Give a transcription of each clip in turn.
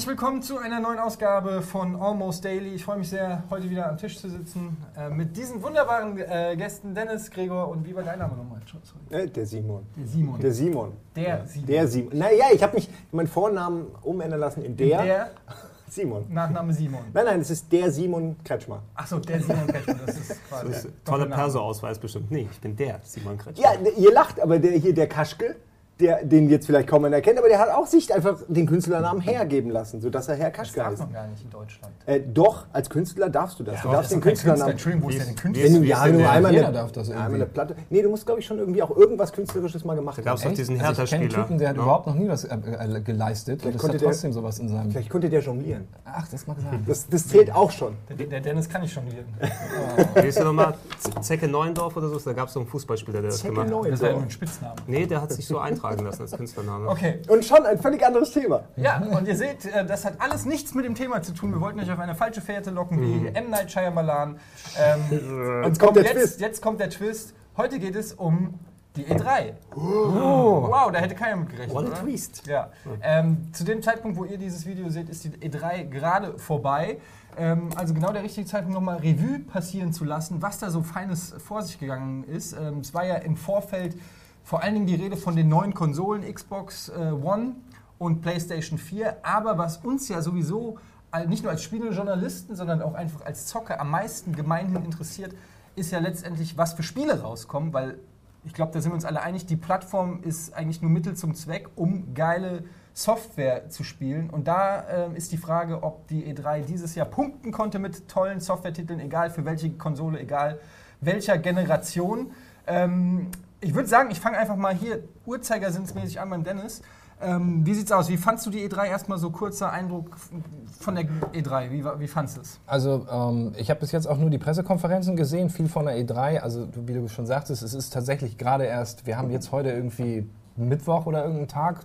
Herzlich willkommen zu einer neuen Ausgabe von Almost Daily. Ich freue mich sehr, heute wieder am Tisch zu sitzen äh, mit diesen wunderbaren äh, Gästen Dennis, Gregor und wie war dein Name nochmal? Äh, der Simon. Der Simon. Der Simon. Der ja. Simon. Der Simon. Naja, ich habe mich meinen Vornamen umändern lassen in der, Der Simon. Nachname Simon. Nein, nein, es ist der Simon Kretschmer. Achso, der Simon Kretschmer, das ist quasi. Das ist toller. Perso-Ausweis bestimmt. Nee, ich bin der Simon Kretschmer. Ja, ihr lacht, aber der hier, der Kaschke, der, den jetzt vielleicht kaum einer kennt, aber der hat auch sich einfach den Künstlernamen hergeben lassen, sodass er Herr Das Kaschke darf heißt. man gar nicht in Deutschland. Äh, doch, als Künstler darfst du das. du Aber darfst das den ist. Künstlernamen. Entschuldigung, wo ist denn Künstler? ist- Wenn du, ja, ist du der? einmal Jeder eine, darf das einmal eine Platte. Nee, du musst, glaube ich, schon irgendwie auch irgendwas Künstlerisches mal gemacht Da haben. gab's doch Echt? diesen also ich kenne. Typen, der hat ne? überhaupt noch nie was äh, äh, geleistet und ist konnte der- trotzdem sowas in seinem... Vielleicht konnte der jonglieren. Ach, das mag sein. Das, das zählt auch schon. Der, der Dennis kann hier. Wie ist der nochmal? Zecke Neuendorf oder so? Da gab es so einen Fußballspieler, der das Zecke gemacht hat. Neuendorf. Das war ja nur ein Spitzname. Nee, der hat sich so eintragen lassen als Künstlername. Okay, Und schon ein völlig anderes Thema. Ja, und ihr seht, äh, das hat alles nichts mit dem Thema zu tun. Wir wollten euch auf eine falsche Fährte locken, wie M. Night Shyamalan. Ähm, Jetzt kommt der jetzt, Twist. Jetzt kommt der Twist. Heute geht es um die E3. Wow, da hätte keiner mit gerechnet. What a oder? twist. Ja. Ähm, zu dem Zeitpunkt, wo ihr dieses Video seht, ist die E3 gerade vorbei. Ähm, also genau der richtige Zeitpunkt, nochmal Revue passieren zu lassen, was da so Feines vor sich gegangen ist. Ähm, es war ja im Vorfeld vor allen Dingen die Rede von den neuen Konsolen Xbox äh, One und PlayStation 4. Aber was uns ja sowieso nicht nur als Spielejournalisten, sondern auch einfach als Zocker am meisten gemeinhin interessiert, ist ja letztendlich, was für Spiele rauskommen, weil ich glaube, da sind wir uns alle einig, die Plattform ist eigentlich nur Mittel zum Zweck, um geile Software zu spielen. Und da ähm, ist die Frage, ob die E3 dieses Jahr punkten konnte mit tollen Softwaretiteln, egal für welche Konsole, egal welcher Generation. Ähm, ich würde sagen, ich fange einfach mal hier uhrzeigersinnsmäßig an beim Dennis. Ähm, wie sieht's aus? Wie fandst du die E3? Erstmal so kurzer Eindruck von der E3. Wie, wie fandst du es? Also ähm, ich habe bis jetzt auch nur die Pressekonferenzen gesehen, viel von der E3. Also wie du schon sagtest, es ist tatsächlich gerade erst, wir haben jetzt heute irgendwie Mittwoch oder irgendeinen Tag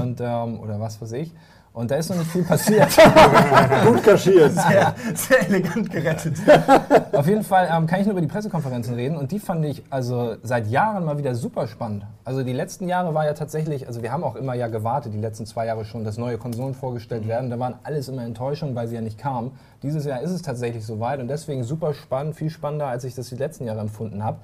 und, ähm, oder was weiß ich. Und da ist noch nicht viel passiert. Gut kaschiert. Sehr, sehr elegant gerettet. Auf jeden Fall ähm, kann ich nur über die Pressekonferenzen reden und die fand ich also seit Jahren mal wieder super spannend. Also die letzten Jahre war ja tatsächlich, also wir haben auch immer ja gewartet, die letzten zwei Jahre schon, dass neue Konsolen vorgestellt werden. Da waren alles immer Enttäuschungen, weil sie ja nicht kamen. Dieses Jahr ist es tatsächlich soweit und deswegen super spannend, viel spannender, als ich das die letzten Jahre empfunden habe.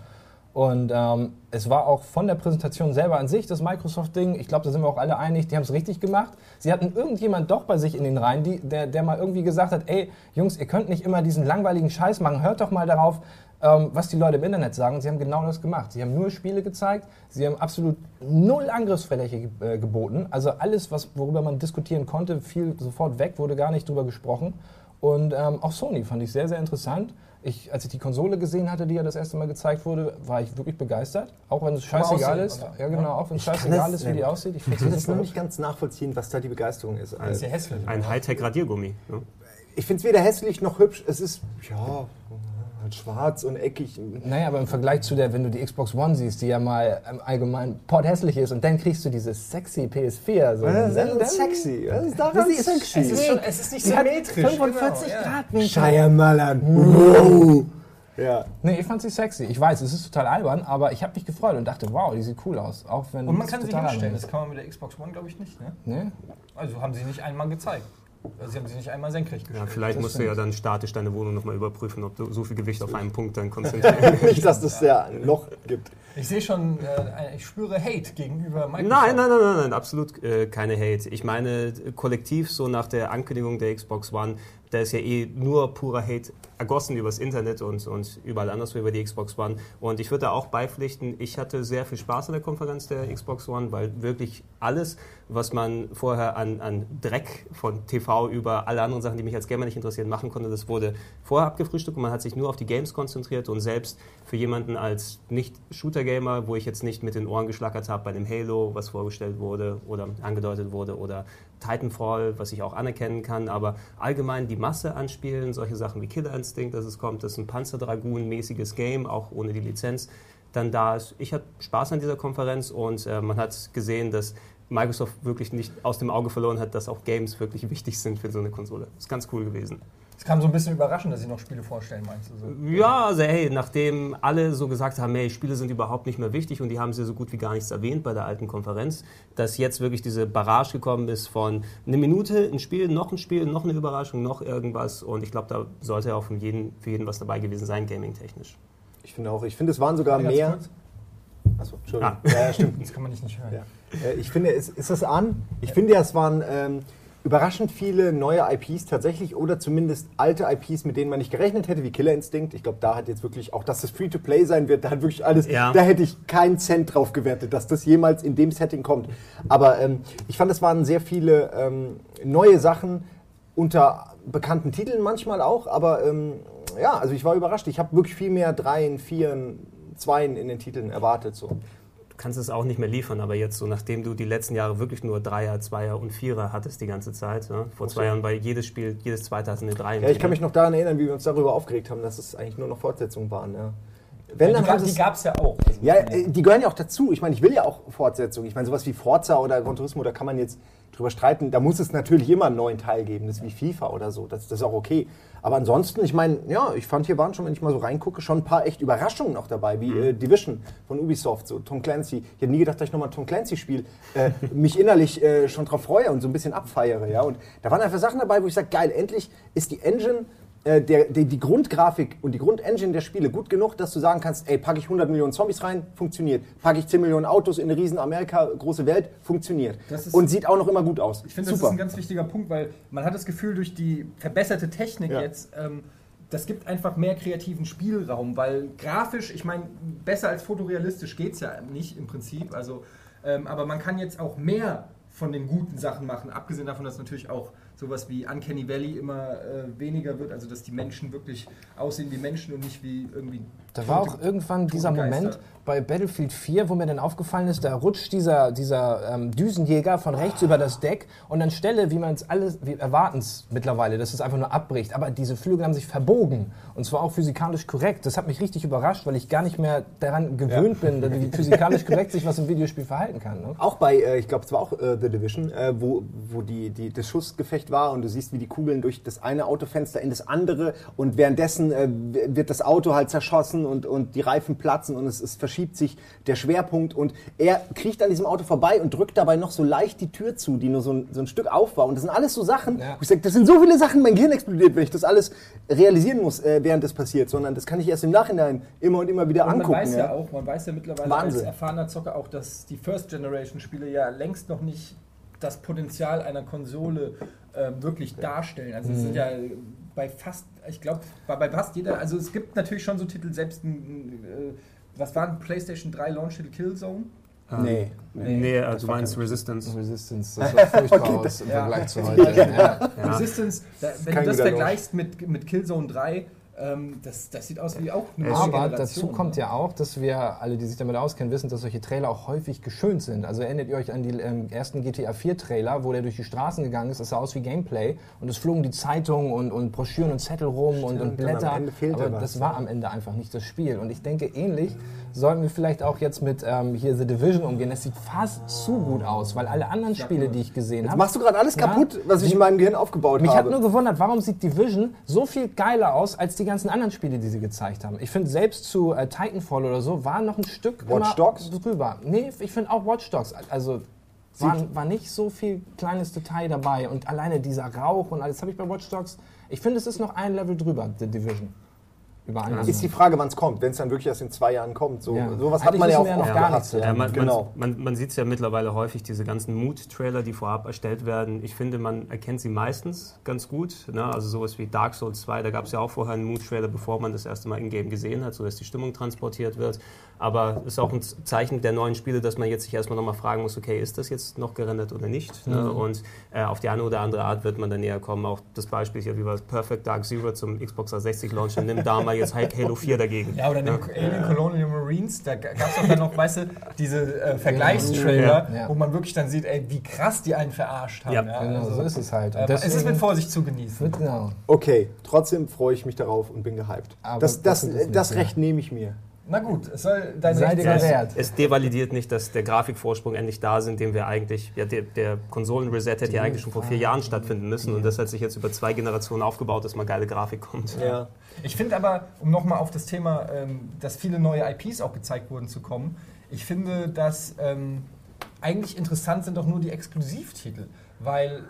Und ähm, es war auch von der Präsentation selber an sich, das Microsoft-Ding, ich glaube, da sind wir auch alle einig, die haben es richtig gemacht. Sie hatten irgendjemand doch bei sich in den Reihen, die, der, der mal irgendwie gesagt hat, ey, Jungs, ihr könnt nicht immer diesen langweiligen Scheiß machen, hört doch mal darauf, ähm, was die Leute im Internet sagen. Sie haben genau das gemacht. Sie haben nur Spiele gezeigt, sie haben absolut null Angriffsfläche äh, geboten. Also alles, was, worüber man diskutieren konnte, fiel sofort weg, wurde gar nicht drüber gesprochen. Und ähm, auch Sony fand ich sehr, sehr interessant. Ich, als ich die Konsole gesehen hatte, die ja das erste Mal gezeigt wurde, war ich wirklich begeistert. Auch wenn es scheißegal aussehen, ist. oder? Ja, genau, auch wenn es scheißegal ist, wie die aussieht. Ich kann es das nur nicht ganz nachvollziehen, was da die Begeisterung ist. Das ist ja hässlich. Ein Hightech-Radiergummi. Ne? Ich finde es weder hässlich noch hübsch. Es ist, ja, halt schwarz und eckig. Naja, aber im Vergleich zu der, wenn du die Xbox One siehst, die ja mal im Allgemeinen potthässlich ist und dann kriegst du diese sexy PS4. So, Das ist dann, sexy. Was ist daran sexy? Es ist, schon, es ist nicht symmetrisch. 45 genau. Grad Winkel. Shyamalan. Wow. Ja. Nee, ich fand sie sexy. Ich weiß, es ist total albern, aber ich habe mich gefreut und dachte, wow, die sieht cool aus. Auch wenn Und man kann sie total hinstellen. Das kann man mit der Xbox One, glaube ich, nicht. Ne? Nee? Also haben sie nicht einmal gezeigt. Also sie haben sie nicht einmal senkrecht Ja, gestellt. vielleicht Das musst du ja dann statisch deine Wohnung nochmal überprüfen, ob du so viel Gewicht auf einen Punkt dann konzentrierst. Nicht, dass es ja ein Loch gibt. Ich sehe schon, äh, ich spüre Hate gegenüber Microsoft. Nein, nein, nein, nein, nein, absolut äh, keine Hate. Ich meine, kollektiv so nach der Ankündigung der Xbox One, da ist ja eh nur purer Hate ergossen übers Internet und, und überall anderswo über die Xbox One. Und ich würde da auch beipflichten, ich hatte sehr viel Spaß an der Konferenz der Xbox One, weil wirklich alles, was man vorher an, an Dreck von TV über alle anderen Sachen, die mich als Gamer nicht interessieren, machen konnte, das wurde vorher abgefrühstückt und man hat sich nur auf die Games konzentriert und selbst für jemanden als Nicht-Shooter-Gamer, wo ich jetzt nicht mit den Ohren geschlackert habe bei dem Halo, was vorgestellt wurde oder angedeutet wurde oder Titanfall, was ich auch anerkennen kann, aber allgemein die Masse anspielen, solche Sachen wie Killer Instinct, dass es kommt, das ist ein Panzerdragoon-mäßiges Game, auch ohne die Lizenz, dann da ist. Ich hatte Spaß an dieser Konferenz und äh, man hat gesehen, dass Microsoft wirklich nicht aus dem Auge verloren hat, dass auch Games wirklich wichtig sind für so eine Konsole. Ist ganz cool gewesen. Es kam so ein bisschen überraschend, dass sie noch Spiele vorstellen, meinst du so? Ja, also hey, nachdem alle so gesagt haben, hey, Spiele sind überhaupt nicht mehr wichtig und die haben sie so gut wie gar nichts erwähnt bei der alten Konferenz, dass jetzt wirklich diese Barrage gekommen ist von eine Minute, ein Spiel, noch ein Spiel, noch eine Überraschung, noch irgendwas und ich glaube, da sollte auch von jedem, für jeden was dabei gewesen sein, gaming-technisch. Ich finde auch, ich finde, es waren sogar mehr. kurz. Achso, Entschuldigung. Ah. Ja, ja, stimmt. Das kann man nicht, nicht hören. Ja. Äh, Ich finde, ist, ist das an? Ich finde ja, es waren ähm, überraschend viele neue IPs tatsächlich oder zumindest alte IPs, mit denen man nicht gerechnet hätte, wie Killer Instinct. Ich glaube, da hat jetzt wirklich, auch dass das Free-to-Play sein wird, da hat wirklich alles, Ja. da hätte ich keinen Cent drauf gewertet, dass das jemals in dem Setting kommt. Aber ähm, ich fand, es waren sehr viele ähm, neue Sachen unter bekannten Titeln manchmal auch, aber ähm, ja, also ich war überrascht. Ich habe wirklich viel mehr Dreien, Vieren, Zweien in den Titeln erwartet. So. Du kannst es auch nicht mehr liefern, aber jetzt so, nachdem du die letzten Jahre wirklich nur Dreier, Zweier und Vierer hattest die ganze Zeit, ja? vor zwei Jahren war jedes Spiel, jedes zweite hatte eine Drei. im Ja, ich kann mich noch daran erinnern, wie wir uns darüber aufgeregt haben, dass es eigentlich nur noch Fortsetzungen waren. Ja. Wenn, Die, gab- sie die es- gab es ja auch. Also, ja, äh, die gehören ja auch dazu. Ich meine, ich will ja auch Fortsetzungen. Ich meine, sowas wie Forza oder Gran Turismo, da kann man jetzt drüber streiten. Da muss es natürlich immer einen neuen Teil geben. Das ist wie FIFA oder so. Das, das ist auch okay. Aber ansonsten, ich meine, ja, ich fand hier waren schon, wenn ich mal so reingucke, schon ein paar echt Überraschungen noch dabei, wie äh, Division von Ubisoft, so Tom Clancy. Ich hätte nie gedacht, dass ich nochmal ein Tom Clancy-Spiel äh, mich innerlich äh, schon drauf freue und so ein bisschen abfeiere. Ja? Und da waren einfach Sachen dabei, wo ich sage, geil, endlich ist die Engine äh, der, der, die Grundgrafik und die Grundengine der Spiele gut genug, dass du sagen kannst, ey, packe ich 100 Millionen Zombies rein, funktioniert. Packe ich 10 Millionen Autos in eine riesen Amerika, große Welt, funktioniert. Ist- Und sieht auch noch immer gut aus. Ich finde, das ist ein ganz wichtiger Punkt, weil man hat das Gefühl, durch die verbesserte Technik Ja. jetzt, ähm, das gibt einfach mehr kreativen Spielraum, weil grafisch, ich meine, besser als fotorealistisch geht es ja nicht im Prinzip, also, ähm, aber man kann jetzt auch mehr von den guten Sachen machen, abgesehen davon, dass natürlich auch sowas wie Uncanny Valley immer äh, weniger wird, also dass die Menschen wirklich aussehen wie Menschen und nicht wie irgendwie... Da war auch irgendwann dieser Moment bei Battlefield 4, wo mir dann aufgefallen ist, da rutscht dieser, dieser ähm, Düsenjäger von rechts über das Deck und anstelle, wie man es alles, wir erwarten es mittlerweile, dass es einfach nur abbricht, aber diese Flügel haben sich verbogen und zwar auch physikalisch korrekt. Das hat mich richtig überrascht, weil ich gar nicht mehr daran gewöhnt bin, wie physikalisch korrekt sich was im Videospiel verhalten kann. Ne? Auch bei, äh, ich glaube, es war auch äh, The Division, äh, wo, wo die, die, das Schussgefecht war und du siehst, wie die Kugeln durch das eine Autofenster in das andere und währenddessen äh, wird das Auto halt zerschossen und, und die Reifen platzen und es, es verschiebt sich der Schwerpunkt und er kriecht an diesem Auto vorbei und drückt dabei noch so leicht die Tür zu, die nur so ein, so ein Stück auf war. Und das sind alles so Sachen, Ja. wo ich sage, das sind so viele Sachen, mein Gehirn explodiert, wenn ich das alles realisieren muss, äh, während das passiert, sondern das kann ich erst im Nachhinein immer und immer wieder Und man angucken. weiß ja. ja. auch, man weiß ja mittlerweile Wahnsinn. als erfahrener Zocker auch, dass die First Generation Spiele ja längst noch nicht das Potenzial einer Konsole ähm, wirklich darstellen. Also es sind ja bei fast, ich glaube, bei, bei fast jeder, also es gibt natürlich schon so Titel, selbst ein, äh, was war ein PlayStation 3 Launch-Titel Killzone? Nee. Nee, Das du war meinst Resistance. Resistance, das sah furchtbar Okay, aus im ja. Vergleich zu heute. Ja. Ja. Resistance, da, wenn kein du das vergleichst mit, mit Killzone 3, ähm, das, das sieht aus wie auch eine Aber Generation, dazu kommt ne? ja auch, dass wir alle, die sich damit auskennen, wissen, dass solche Trailer auch häufig geschönt sind. Also erinnert ihr euch an die ähm, ersten GTA 4 Trailer, wo der durch die Straßen gegangen ist, das sah aus wie Gameplay und es flogen die Zeitungen und, und Broschüren und Zettel rum und, und und am Blätter. Aber was, das war am Ende einfach nicht das Spiel. Und ich denke, ähnlich sollten wir vielleicht auch jetzt mit ähm, hier The Division umgehen. Das sieht fast zu gut aus, weil alle anderen Spiele, die ich gesehen habe. machst du gerade alles Ja. kaputt, was ich in meinem Gehirn aufgebaut Mich hat habe. nur gewundert, warum sieht Division so viel geiler aus als die ganzen anderen Spiele, die sie gezeigt haben. Ich finde selbst zu äh, Titanfall oder so war noch ein Stück Watch Dogs? drüber. Nee, ich finde auch Watch Dogs. Also war, war nicht so viel kleines Detail dabei und alleine dieser Rauch und alles habe ich bei Watch Dogs. Ich finde, es ist noch ein Level drüber, The Division. Über andere. ist die Frage, wann es kommt, wenn es dann wirklich erst in zwei Jahren kommt. So, Ja. Sowas hat man ja auch wir ja noch gar nichts, ja. Man genau. man, man, sieht es ja mittlerweile häufig, diese ganzen Mood-Trailer, die vorab erstellt werden. Ich finde, man erkennt sie meistens ganz gut. Ne? Also sowas wie Dark Souls 2, da gab es ja auch vorher einen Mood-Trailer, bevor man das erste Mal in-game gesehen hat, sodass die Stimmung transportiert wird. Aber es ist auch ein Zeichen der neuen Spiele, dass man jetzt sich erstmal nochmal fragen muss, okay, ist das jetzt noch gerendert oder nicht? Ne? Und äh, auf die eine oder andere Art wird man dann näher kommen. Auch das Beispiel hier, wie war es, Perfect Dark Zero zum Xbox 360 launchen, nimm da mal jetzt Halo 4 dagegen. Ja, oder den Alien Colonial Marines, da gab es auch dann noch, weißt du, diese äh, Vergleichstrailer, Ja. wo man wirklich dann sieht, ey, wie krass die einen verarscht haben. Ja, Genau, also, so ist es halt. Und äh, es ist mit Vorsicht zu genießen. Genau. Okay, trotzdem freue ich mich darauf und bin gehypt. Aber das das, das das. Recht nehme ich mir. Na gut, es soll dein Sei sein. gewährt. Es devalidiert nicht, dass der Grafikvorsprung endlich da sind, den wir eigentlich, ja, der, der Konsolen-Reset hätte ja eigentlich schon vor vier Jahren stattfinden müssen und das hat sich jetzt über zwei Generationen aufgebaut, dass mal geile Grafik kommt. Ja. Ich finde aber, um nochmal auf das Thema, ähm, dass viele neue IPs auch gezeigt wurden, zu kommen, ich finde, dass ähm, eigentlich interessant sind doch nur die Exklusivtitel, weil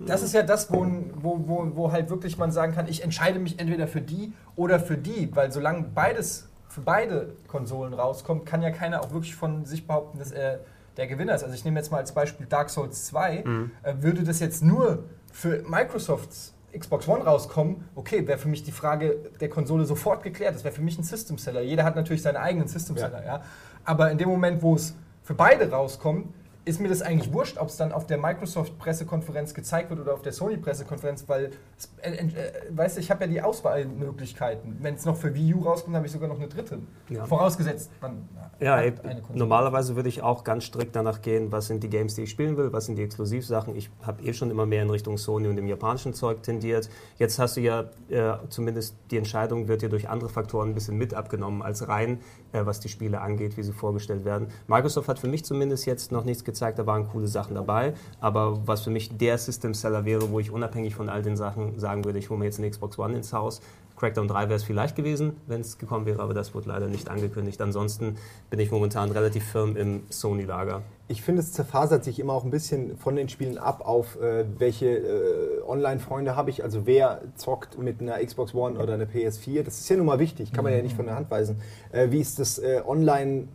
das ist ja das, wo, wo, wo, wo halt wirklich man sagen kann, ich entscheide mich entweder für die oder für die, weil solange beides für beide Konsolen rauskommt, kann ja keiner auch wirklich von sich behaupten, dass er der Gewinner ist. Also ich nehme jetzt mal als Beispiel Dark Souls 2, äh, würde das jetzt nur für Microsofts Xbox One rauskommen, okay, wäre für mich die Frage der Konsole sofort geklärt. Das wäre für mich ein System Seller. Jeder hat natürlich seine eigenen System Seller, ja. Aber in dem Moment, wo es für beide rauskommt, ist mir das eigentlich wurscht, ob es dann auf der Microsoft-Pressekonferenz gezeigt wird oder auf der Sony-Pressekonferenz, weil, es, äh, äh, weißt du, ich habe ja die Auswahlmöglichkeiten. Wenn es noch für Wii U rauskommt, habe ich sogar noch eine dritte. Ja. Vorausgesetzt, man Ja, ey, normalerweise würde ich auch ganz strikt danach gehen, was sind die Games, die ich spielen will, was sind die Exklusivsachen. Ich habe eh schon immer mehr in Richtung Sony und dem japanischen Zeug tendiert. Jetzt hast du ja äh, zumindest die Entscheidung wird dir durch andere Faktoren ein bisschen mit abgenommen als rein, äh, was die Spiele angeht, wie sie vorgestellt werden. Microsoft hat für mich zumindest jetzt noch nichts gezeigt, da waren coole Sachen dabei. Aber was für mich der System Seller wäre, wo ich unabhängig von all den Sachen sagen würde, ich hole mir jetzt eine Xbox One ins Haus. Crackdown 3 wäre es vielleicht gewesen, wenn es gekommen wäre, aber das wurde leider nicht angekündigt. Ansonsten bin ich momentan relativ firm im Sony-Lager. Ich finde, es zerfasert sich immer auch ein bisschen von den Spielen ab auf, äh, welche äh, Online-Freunde habe ich. Also wer zockt mit einer Xbox One oder einer PS4. Das ist ja nun mal wichtig, kann man ja nicht von der Hand weisen. Äh, wie ist das äh, Online-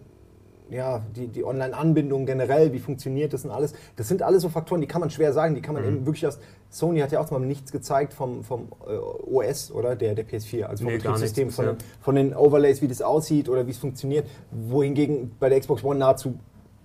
ja, die, die Online-Anbindung generell, wie funktioniert das und alles. Das sind alles so Faktoren, die kann man schwer sagen, die kann man eben wirklich aus. Sony hat ja auch mal nichts gezeigt vom, vom äh, OS, oder? Der, der PS4, also vom Nee, Betriebssystem, von, von den Overlays, wie das aussieht oder wie es funktioniert. Wohingegen bei der Xbox One nahezu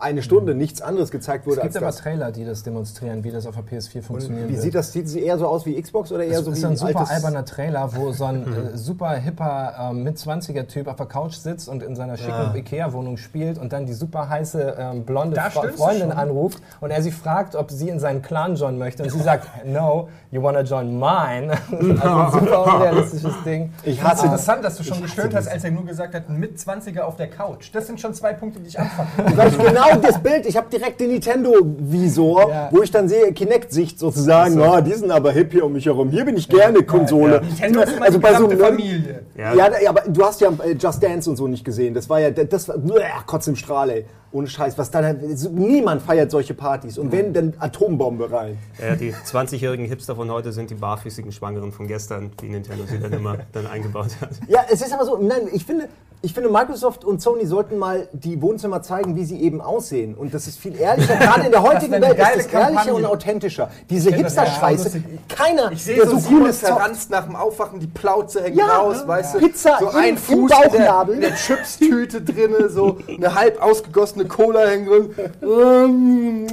eine Stunde nichts anderes gezeigt Es wurde gibt als aber das. Trailer, die das demonstrieren, wie das auf der PS4 funktionieren Und wie wird. sieht das? Sieht sie eher so aus wie Xbox oder eher Das so ist wie ein super altes- alberner Trailer, wo so ein äh, super hipper ähm, mit 20er Typ auf der Couch sitzt und in seiner schicken Ah. Ikea-Wohnung spielt und dann die super heiße ähm, blonde Freundin anruft und er sie fragt, ob sie in seinen Clan joinen möchte und sie sagt, no, you wanna join mine. also ein super unrealistisches Ding. Ich Das ist hasse das. interessant, dass du schon gestöhnt hast, als er nur gesagt hat, ein mit 20er auf der Couch. Das sind schon zwei Punkte, die ich anfange. Ich genau das Bild, ich habe direkt den Nintendo-Visor, Ja. wo ich dann sehe, Kinect-Sicht sozusagen, oh, die sind aber hip hier um mich herum. Hier bin ich gerne Konsole. Nintendo ist immer also die bei so einem Familie. Ja. Ja, ja, aber du hast ja äh, Just Dance und so nicht gesehen. Das war ja, das war, Bäh, Kotz im Strahl, ey. Ohne Scheiß. Was dann, so- niemand feiert solche Partys. Und wenn, dann Atombombe rein. Ja, die 20-jährigen Hipster von heute sind die barfüßigen Schwangeren von gestern, die Nintendo sie dann immer dann eingebaut hat. Ja, es ist aber so, nein, ich finde, ich finde, Microsoft und Sony sollten mal die Wohnzimmer zeigen, wie sie eben aussehen. Und das ist viel ehrlicher. Gerade in der heutigen Welt ist das ehrlicher Kampagne. und authentischer. Diese ja, Hipster-Scheiße. lustig. Keiner, Ich sehe der so, so cool ist, zockt. nach dem Aufwachen, die Plauze hängt Ja, raus, ja. weißt du? Pizza so ein im Fuß in der, Bauchnabel. in der Chips-Tüte drin, so eine halb ausgegossene Cola hängt drin.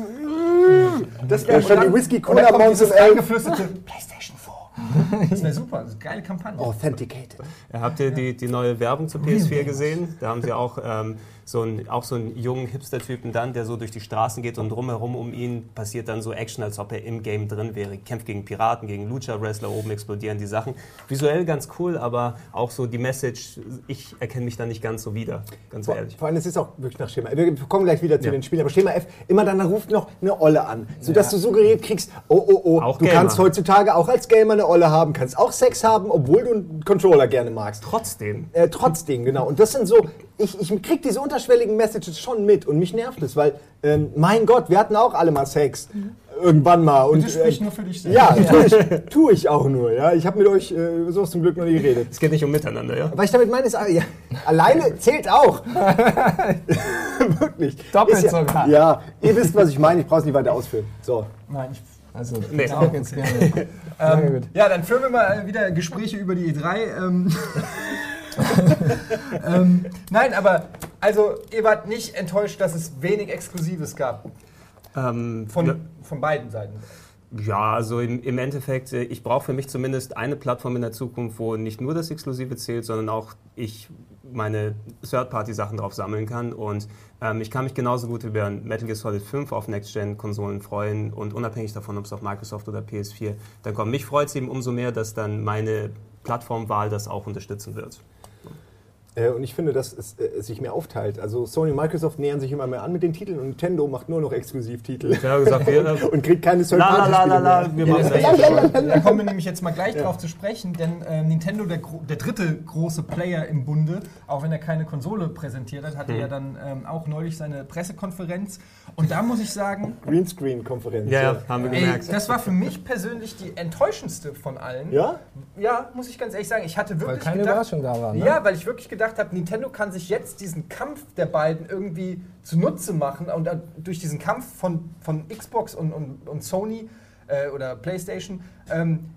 Das wäre Ja, schon die und Whisky-Cola dann kommt morgens dieses elf. reingeflüsterte PlayStation 4. Das wäre super, das ist eine geile Kampagne. Authenticated. Habt ihr die, die neue Werbung zur PS4 gesehen? Da haben sie auch, ähm, so einen, auch so einen jungen Hipster-Typen dann, der so durch die Straßen geht und drumherum um ihn passiert dann so Action, als ob er im Game drin wäre. Kämpft gegen Piraten, gegen Lucha-Wrestler, oben explodieren die Sachen. Visuell ganz cool, aber auch so die Message, ich erkenne mich da nicht ganz so wieder, ganz Vor, ehrlich. vor allem, es ist auch wirklich nach Schema. Wir kommen gleich wieder zu Ja. den Spielen, aber Schema F, immer dann ruft noch eine Olle an, sodass du suggeriert kriegst, oh, oh, oh, Auch du Gamer. kannst heutzutage auch als Gamer eine Olle haben, kannst auch Sex haben, obwohl du einen Controller gerne magst. Trotzdem. Äh, trotzdem, genau. Und das sind so, ich, ich krieg diese unterschwelligen Messages schon mit und mich nervt es, weil, ähm, mein Gott, wir hatten auch alle mal Sex. Irgendwann mal. Und, du sprichst äh, nur für dich selbst. Ja, tue ich, tu ich auch nur. Ja. Ich habe mit euch äh, so zum Glück noch nie geredet. Es geht nicht um Miteinander, ja? Was ich damit meine, ist, ah, ja, alleine zählt auch. Wirklich. Doppelt Ist ja, sogar. Ja, ihr wisst, was ich meine. Ich brauche es nicht weiter ausführen. So. Nein, ich Also, Nee. ich auch jetzt gerne. Sehr gut. Ja, dann führen wir mal wieder Gespräche über die E3. Ähm, ähm, nein, aber also ihr wart nicht enttäuscht, dass es wenig Exklusives gab Ähm, von, ja. von beiden Seiten. Ja, also im, im Endeffekt, äh, ich brauche für mich zumindest eine Plattform in der Zukunft, wo nicht nur das Exklusive zählt, sondern auch ich meine Third-Party-Sachen drauf sammeln kann. Und ähm, ich kann mich genauso gut über Metal Gear Solid 5 auf Next-Gen-Konsolen freuen und unabhängig davon, ob es auf Microsoft oder PS4 dann kommt. Mich freut es eben umso mehr, dass dann meine Plattformwahl das auch unterstützen wird. Äh, Und ich finde, dass es äh, sich mehr aufteilt. Also Sony und Microsoft nähern sich immer mehr an mit den Titeln und Nintendo macht nur noch Exklusivtitel. Ich habe gesagt, wir, Und kriegt keine la la la la la, wir mehr. machen das. Da kommen wir nämlich jetzt mal gleich drauf zu sprechen, denn äh, Nintendo, der, der dritte große Player im Bunde, auch wenn er keine Konsole präsentiert hat, hatte ja dann ähm, auch neulich seine Pressekonferenz. Und da muss ich sagen, Greenscreen-Konferenz. Ja, ja, haben wir ey, gemerkt. das war für mich persönlich die enttäuschendste von allen. Ja? Ja, muss ich ganz ehrlich sagen. Ich hatte Weil wirklich keine gedacht, Überraschung da war. Ne? Ja, weil ich wirklich gedacht habe, Nintendo kann sich jetzt diesen Kampf der beiden irgendwie zunutze machen und dann durch diesen Kampf von, von Xbox und, und, und Sony äh, oder PlayStation ähm,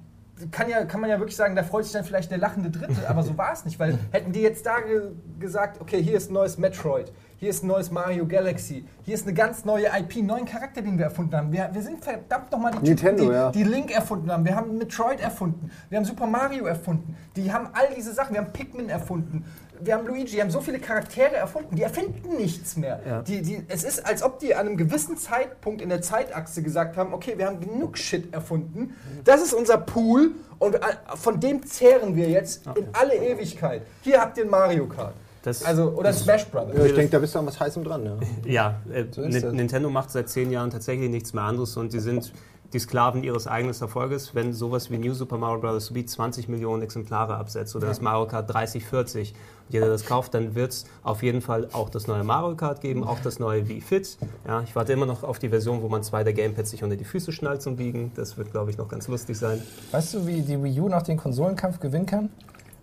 kann, ja, kann man ja wirklich sagen, da freut sich dann vielleicht der lachende Dritte, aber so war es nicht, weil hätten die jetzt da ge gesagt, okay, hier ist ein neues Metroid, hier ist ein neues Mario Galaxy, hier ist eine ganz neue IP, einen neuen Charakter, den wir erfunden haben. Wir, wir sind verdammt nochmal die Typen, Nintendo, die, ja. die Link erfunden haben, wir haben Metroid erfunden, wir haben Super Mario erfunden, die haben all diese Sachen, wir haben Pikmin erfunden, wir haben Luigi, wir haben so viele Charaktere erfunden, die erfinden nichts mehr. Ja. Die, die, es ist, als ob die an einem gewissen Zeitpunkt in der Zeitachse gesagt haben, okay, wir haben genug Shit erfunden, das ist unser Pool und äh, von dem zehren wir jetzt in alle Ewigkeit. Hier habt ihr ein Mario Kart. Das- also, oder Smash Brothers. Ja, ich denke, da bist du an was Heißem dran. Ja. Ja, äh, das. Nintendo macht seit zehn Jahren tatsächlich nichts mehr anderes und die sind die Sklaven ihres eigenen Erfolges. Wenn sowas wie New Super Mario Bros. wie 20 Millionen Exemplare absetzt oder das Mario Kart 30, 40 und jeder das kauft, dann wird es auf jeden Fall auch das neue Mario Kart geben, auch das neue Wii Fit. Ja, ich warte immer noch auf die Version, wo man zwei der Gamepads sich unter die Füße schnallt zum Biegen. Das wird, glaube ich, noch ganz lustig sein. Weißt du, wie die Wii U noch den Konsolenkampf gewinnen kann?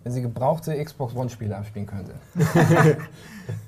Wenn sie gebrauchte Xbox One-Spiele abspielen könnte.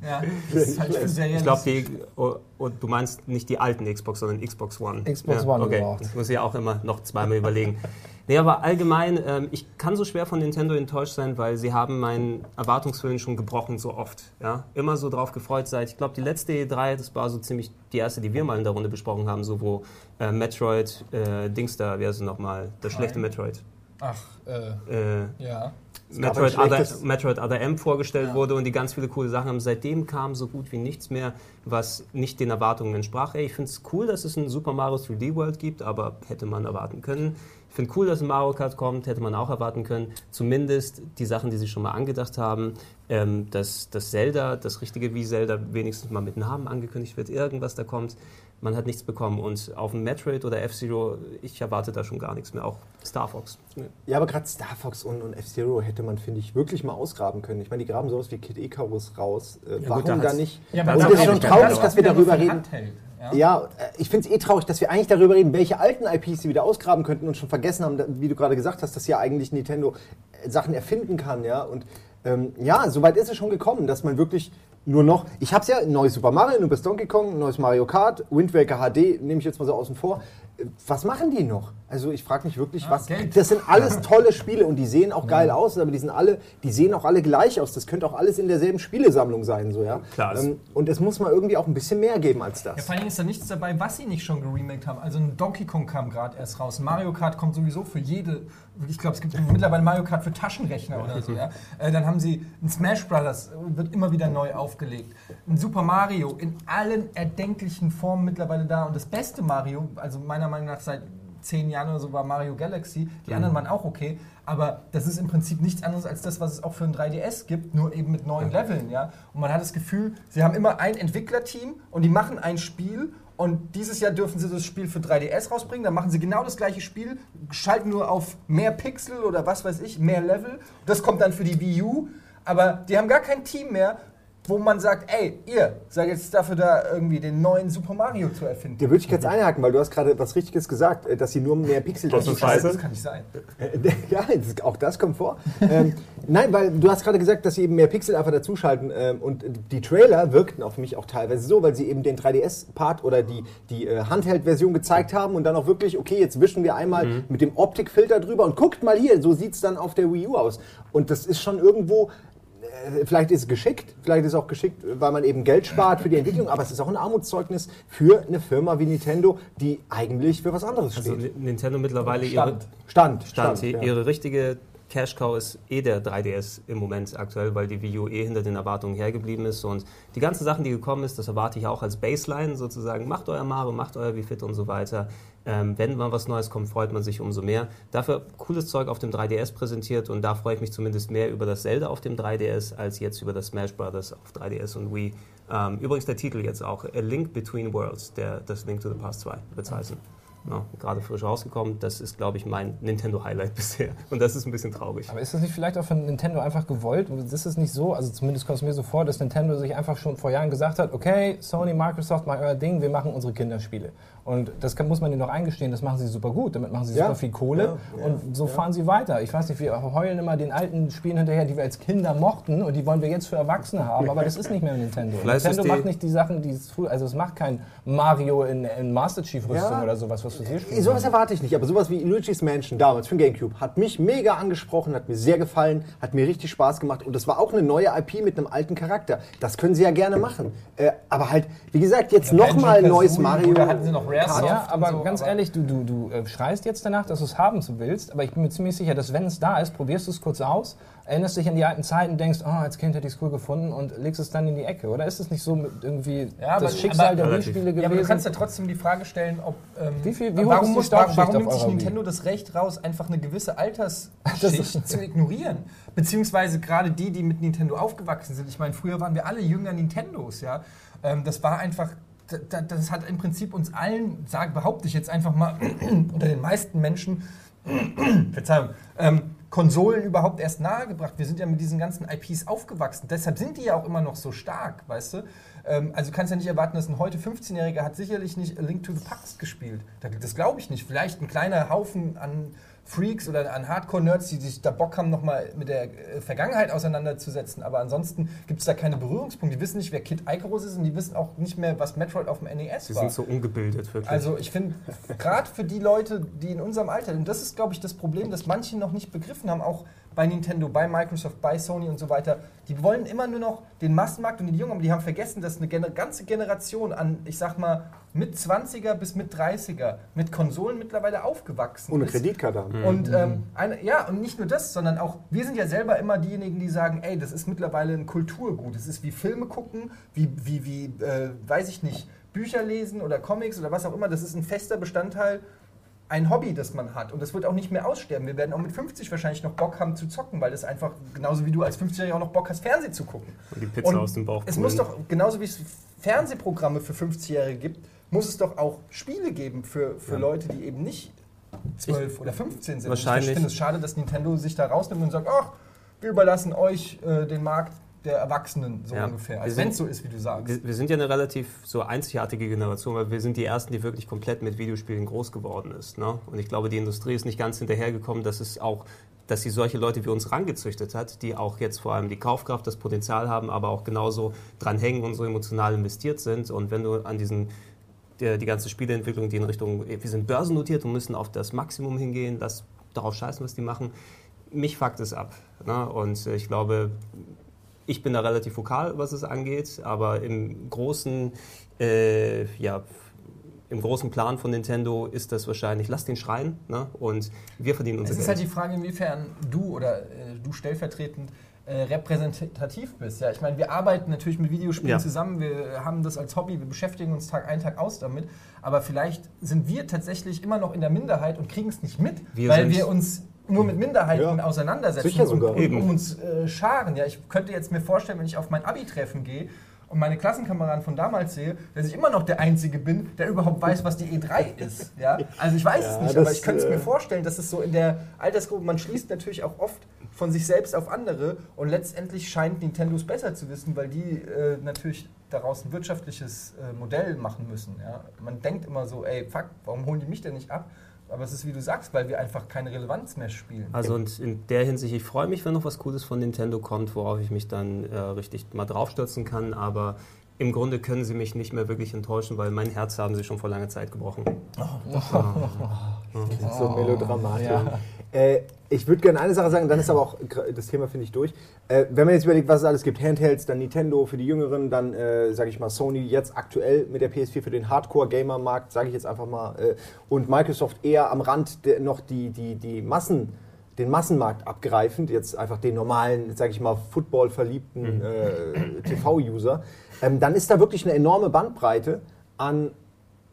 Ja, das ist halt sehr Ich glaube, die, oh, oh, du meinst nicht die alten Xbox, sondern Xbox One. Xbox ja, One okay. gebraucht. Das muss ich auch immer noch zweimal überlegen. Nee, aber allgemein, ähm, ich kann so schwer von Nintendo enttäuscht sein, weil sie haben meinen Erwartungswillen schon gebrochen so oft. Ja? Immer so drauf gefreut seit, ich glaube, die letzte E3, das war so ziemlich die erste, die wir mal in der Runde besprochen haben, so wo äh, Metroid, äh, Dings da, wer ist es nochmal, das schlechte Metroid. Ach, äh, Äh, ja. Metroid Other, Metroid Other M vorgestellt Ja. wurde und die ganz viele coole Sachen haben. Seitdem kam so gut wie nichts mehr, was nicht den Erwartungen entsprach. Ey, ich finde es cool, dass es ein Super Mario 3D World gibt, aber hätte man erwarten können. Ich finde cool, dass ein Mario Kart kommt, hätte man auch erwarten können. Zumindest die Sachen, die sie schon mal angedacht haben, ähm, dass, dass Zelda, das richtige wie Zelda, wenigstens mal mit Namen angekündigt wird, irgendwas da kommt. Man hat nichts bekommen. Und auf dem Metroid oder F-Zero, ich erwarte da schon gar nichts mehr. Auch Star Fox. Ja, aber gerade Star Fox und, und F-Zero hätte man, finde ich, wirklich mal ausgraben können. Ich meine, die graben sowas wie Kid Icarus raus. Äh, gut, warum da nicht? Ja, und aber es ist schon traurig, das, dass wir darüber reden. Handheld, Ja. Ja, äh, ich finde es eh traurig, dass wir eigentlich darüber reden, welche alten IPs sie wieder ausgraben könnten und schon vergessen haben, wie du gerade gesagt hast, dass ja eigentlich Nintendo äh, Sachen erfinden kann, ja. Und ähm, ja, soweit ist es schon gekommen, dass man wirklich nur noch. Ich habe es ja, neues Super Mario, neues Donkey Kong, neues Mario Kart, Wind Waker HD, nehme ich jetzt mal so außen vor. Was machen die noch? Also ich frage mich wirklich, Ah, was. Geld. Das sind alles tolle Spiele und die sehen auch geil aus, aber die sind alle, die sehen auch alle gleich aus. Das könnte auch alles in derselben Spielesammlung sein, so ja. Klar, Ähm, und es muss mal irgendwie auch ein bisschen mehr geben als das. Ja, vor allem ist da nichts dabei, was sie nicht schon geremaked haben. Also ein Donkey Kong kam gerade erst raus. Mario Kart kommt sowieso für jede. Ich glaube, es gibt mittlerweile Mario Kart für Taschenrechner oder so. Ja? Äh, dann haben sie ein Smash Brothers, wird immer wieder neu aufgelegt. Ein Super Mario in allen erdenklichen Formen mittlerweile da. Und das beste Mario, also meiner Meinung nach seit zehn Jahren oder so, war Mario Galaxy. Die anderen waren auch okay. Aber das ist im Prinzip nichts anderes als das, was es auch für ein 3DS gibt, nur eben mit neuen Leveln. Ja? Und man hat das Gefühl, sie haben immer ein Entwicklerteam und die machen ein Spiel und dieses Jahr dürfen sie das Spiel für 3DS rausbringen, dann machen sie genau das gleiche Spiel, schalten nur auf mehr Pixel oder was weiß ich, mehr Level. Das kommt dann für die Wii U, aber die haben gar kein Team mehr, wo man sagt, ey, ihr seid jetzt dafür da, irgendwie den neuen Super Mario zu erfinden. Da würde ich jetzt einhaken, weil du hast gerade was Richtiges gesagt, äh, dass sie nur mehr Pixel Das ist scheiße. Das kann nicht sein. Ja, auch das kommt vor. ähm, nein, weil du hast gerade gesagt, dass sie eben mehr Pixel einfach dazuschalten. Ähm, und die Trailer wirkten auf mich auch teilweise so, weil sie eben den 3DS-Part oder die, die äh, Handheld-Version gezeigt haben und dann auch wirklich, okay, jetzt wischen wir einmal mit dem Optikfilter drüber und guckt mal hier, so sieht es dann auf der Wii U aus. Und das ist schon irgendwo. Vielleicht ist es geschickt, vielleicht ist es auch geschickt, weil man eben Geld spart für die Entwicklung, aber es ist auch ein Armutszeugnis für eine Firma wie Nintendo, die eigentlich für was anderes steht. Also Nintendo mittlerweile ihre, Stand. Stand, Stand, Stand, ja. ihre richtige Cash Cow ist eh der 3DS im Moment aktuell, weil die Wii U eh hinter den Erwartungen hergeblieben ist. Und die ganzen Sachen, die gekommen ist, das erwarte ich auch als Baseline sozusagen. Macht euer Mario, macht euer Wii Fit und so weiter. Ähm, wenn mal was Neues kommt, freut man sich umso mehr. Dafür cooles Zeug auf dem 3DS präsentiert und da freue ich mich zumindest mehr über das Zelda auf dem 3DS als jetzt über das Smash Bros. auf 3DS und Wii. Ähm, übrigens der Titel jetzt auch, A Link Between Worlds, der, das Link to the Past 2 wird heißen. Ja, gerade frisch rausgekommen. Das ist, glaube ich, mein Nintendo-Highlight bisher. Und das ist ein bisschen traurig. Aber ist das nicht vielleicht auch von Nintendo einfach gewollt? Ist es nicht so, also zumindest kommt es mir so vor, dass Nintendo sich einfach schon vor Jahren gesagt hat, okay, Sony, Microsoft, macht euer Ding, wir machen unsere Kinderspiele. Und das kann, muss man ihnen doch eingestehen, das machen sie super gut. Damit machen sie Ja. super viel Kohle Ja, und so fahren sie weiter. Ich weiß nicht, wir heulen immer den alten Spielen hinterher, die wir als Kinder mochten und die wollen wir jetzt für Erwachsene haben, aber das ist nicht mehr Nintendo. Vielleicht Nintendo macht nicht die Sachen, die es früher, also es macht kein Mario in, in Master Chief Rüstung Ja. oder sowas, was für sie spielen. Sowas erwarte ich nicht, aber sowas wie Luigi's Mansion damals für den Gamecube hat mich mega angesprochen, hat mir sehr gefallen, hat mir richtig Spaß gemacht und das war auch eine neue IP mit einem alten Charakter. Das können sie ja gerne machen. Äh, aber halt, wie gesagt, jetzt nochmal ein neues Mario. Hatten sie noch Rare Soft Ja, aber so, ganz aber- ehrlich, du, du, du äh, schreist jetzt danach, dass du es haben zu willst, aber ich bin mir ziemlich sicher, dass wenn es da ist, probierst du es kurz aus, erinnerst dich an die alten Zeiten, denkst, oh, als Kind hätte ich es cool gefunden und legst es dann in die Ecke. Oder ist es nicht so mit irgendwie Ja, aber- das Schicksal aber- der Relativ. Wii-Spiele Ja, aber du gewesen? kannst ja trotzdem die Frage stellen, ob. Ähm, Wie viel- wie hoch warum, ist die muss, warum, warum auf nimmt sich eurer Wii? Nintendo das Recht raus, einfach eine gewisse Altersschicht zu ignorieren? Beziehungsweise gerade die, die mit Nintendo aufgewachsen sind. Ich meine, früher waren wir alle jünger Nintendos, ja. Ähm, das war einfach. Da- da- Das hat im Prinzip uns allen, sag, behaupte ich jetzt einfach mal, unter den meisten Menschen, Verzeihung, ähm, Konsolen überhaupt erst nahegebracht. Wir sind ja mit diesen ganzen IPs aufgewachsen. Deshalb sind die ja auch immer noch so stark, weißt du? Ähm, also du kannst ja nicht erwarten, dass ein heute 15-Jähriger hat sicherlich nicht A Link to the Past gespielt. Da- Das glaube ich nicht. Vielleicht ein kleiner Haufen an Freaks oder an Hardcore-Nerds, die sich da Bock haben, nochmal mit der äh, Vergangenheit auseinanderzusetzen. Aber ansonsten gibt es da keine Berührungspunkte. Die wissen nicht, wer Kid Icarus ist und die wissen auch nicht mehr, was Metroid auf dem NES Sie war. sind so ungebildet, wirklich. Also ich finde, gerade für die Leute, die in unserem Alter, und das ist, glaube ich, das Problem, dass manche noch nicht begriffen haben, auch bei Nintendo, bei Microsoft, bei Sony und so weiter, die wollen immer nur noch den Massenmarkt und die Jungen, aber die haben vergessen, dass eine gener ganze Generation an, ich sag mal, mit 20er bis mit 30er mit Konsolen mittlerweile aufgewachsen Ohne ist. Kreditkarte haben. Und ähm, eine, ja, und nicht nur das, sondern auch, wir sind ja selber immer diejenigen, die sagen, ey, das ist mittlerweile ein Kulturgut. Es ist wie Filme gucken, wie, wie, wie äh, weiß ich nicht, Bücher lesen oder Comics oder was auch immer. Das ist ein fester Bestandteil, ein Hobby, das man hat. Und das wird auch nicht mehr aussterben. Wir werden auch mit 50 wahrscheinlich noch Bock haben zu zocken, weil das einfach, genauso wie du als 50-Jähriger auch noch Bock hast, Fernsehen zu gucken. Und die Pizza aus dem Bauch Es muss doch, genauso wie es Fernsehprogramme für 50-Jährige gibt, muss es doch auch Spiele geben für, für Ja. Leute, die eben nicht 12 oder 15 sind. Wahrscheinlich- Ich finde es schade, dass Nintendo sich da rausnimmt und sagt, ach, wir überlassen euch äh, den Markt der Erwachsenen so Ja. ungefähr. Also wenn es so ist, wie du sagst. wir, wir sind ja eine relativ so einzigartige Generation, weil wir sind die Ersten, die wirklich komplett mit Videospielen groß geworden ist. Ne? Und ich glaube, die Industrie ist nicht ganz hinterhergekommen, dass es auch dass sie solche Leute wie uns rangezüchtet hat, die auch jetzt vor allem die Kaufkraft, das Potenzial haben, aber auch genauso dran hängen und so emotional investiert sind. Und wenn du an diesen die, die ganze Spieleentwicklung, die in Richtung, wir sind börsennotiert und müssen auf das Maximum hingehen, das darauf scheißen, was die machen, mich fuckt es ab. Ne? Und äh, ich glaube, ich bin da relativ vokal, was es angeht, aber im großen, äh, ja, im großen Plan von Nintendo ist das wahrscheinlich, lass den schreien ne? und wir verdienen unser Es ist Geld. halt die Frage, inwiefern du oder äh, du stellvertretend äh, repräsentativ bist. Ja, ich meine, wir arbeiten natürlich mit Videospielen Ja. zusammen, wir haben das als Hobby, wir beschäftigen uns Tag ein, Tag aus damit, aber vielleicht sind wir tatsächlich immer noch in der Minderheit und kriegen es nicht mit, Wir weil wir uns nur mit Minderheiten Ja. auseinandersetzen Sicher und, sogar. und Eben. um uns äh, scharen. Ja, ich könnte jetzt mir vorstellen, wenn ich auf mein Abi-Treffen gehe und meine Klassenkameraden von damals sehe, dass ich immer noch der Einzige bin, der überhaupt weiß, was die E3 ist. Ja? Also ich weiß Ja, es nicht, das, aber ich könnte es mir äh, vorstellen, dass es so in der Altersgruppe, man schließt natürlich auch oft von sich selbst auf andere und letztendlich scheint Nintendo es besser zu wissen, weil die äh, natürlich daraus ein wirtschaftliches äh, Modell machen müssen. Ja? Man denkt immer so, ey, fuck, warum holen die mich denn nicht ab? Aber es ist wie du sagst, weil wir einfach keine Relevanz mehr spielen. Also und in der Hinsicht, ich freue mich, wenn noch was Cooles von Nintendo kommt, worauf ich mich dann äh, richtig mal draufstürzen kann, aber im Grunde können sie mich nicht mehr wirklich enttäuschen, weil mein Herz haben sie schon vor langer Zeit gebrochen. so melodramatisch. ja. Äh, ich würde gerne eine Sache sagen, dann ist aber auch das Thema, finde ich, durch. Äh, wenn man jetzt überlegt, was es alles gibt, Handhelds, dann Nintendo für die Jüngeren, dann, äh, sage ich mal, Sony jetzt aktuell mit der PS4 für den Hardcore-Gamer-Markt, sage ich jetzt einfach mal, äh, und Microsoft eher am Rand der, noch die, die, die Massen den Massenmarkt abgreifend, jetzt einfach den normalen, sage ich mal, Football-verliebten äh, TV-User, ähm, dann ist da wirklich eine enorme Bandbreite an,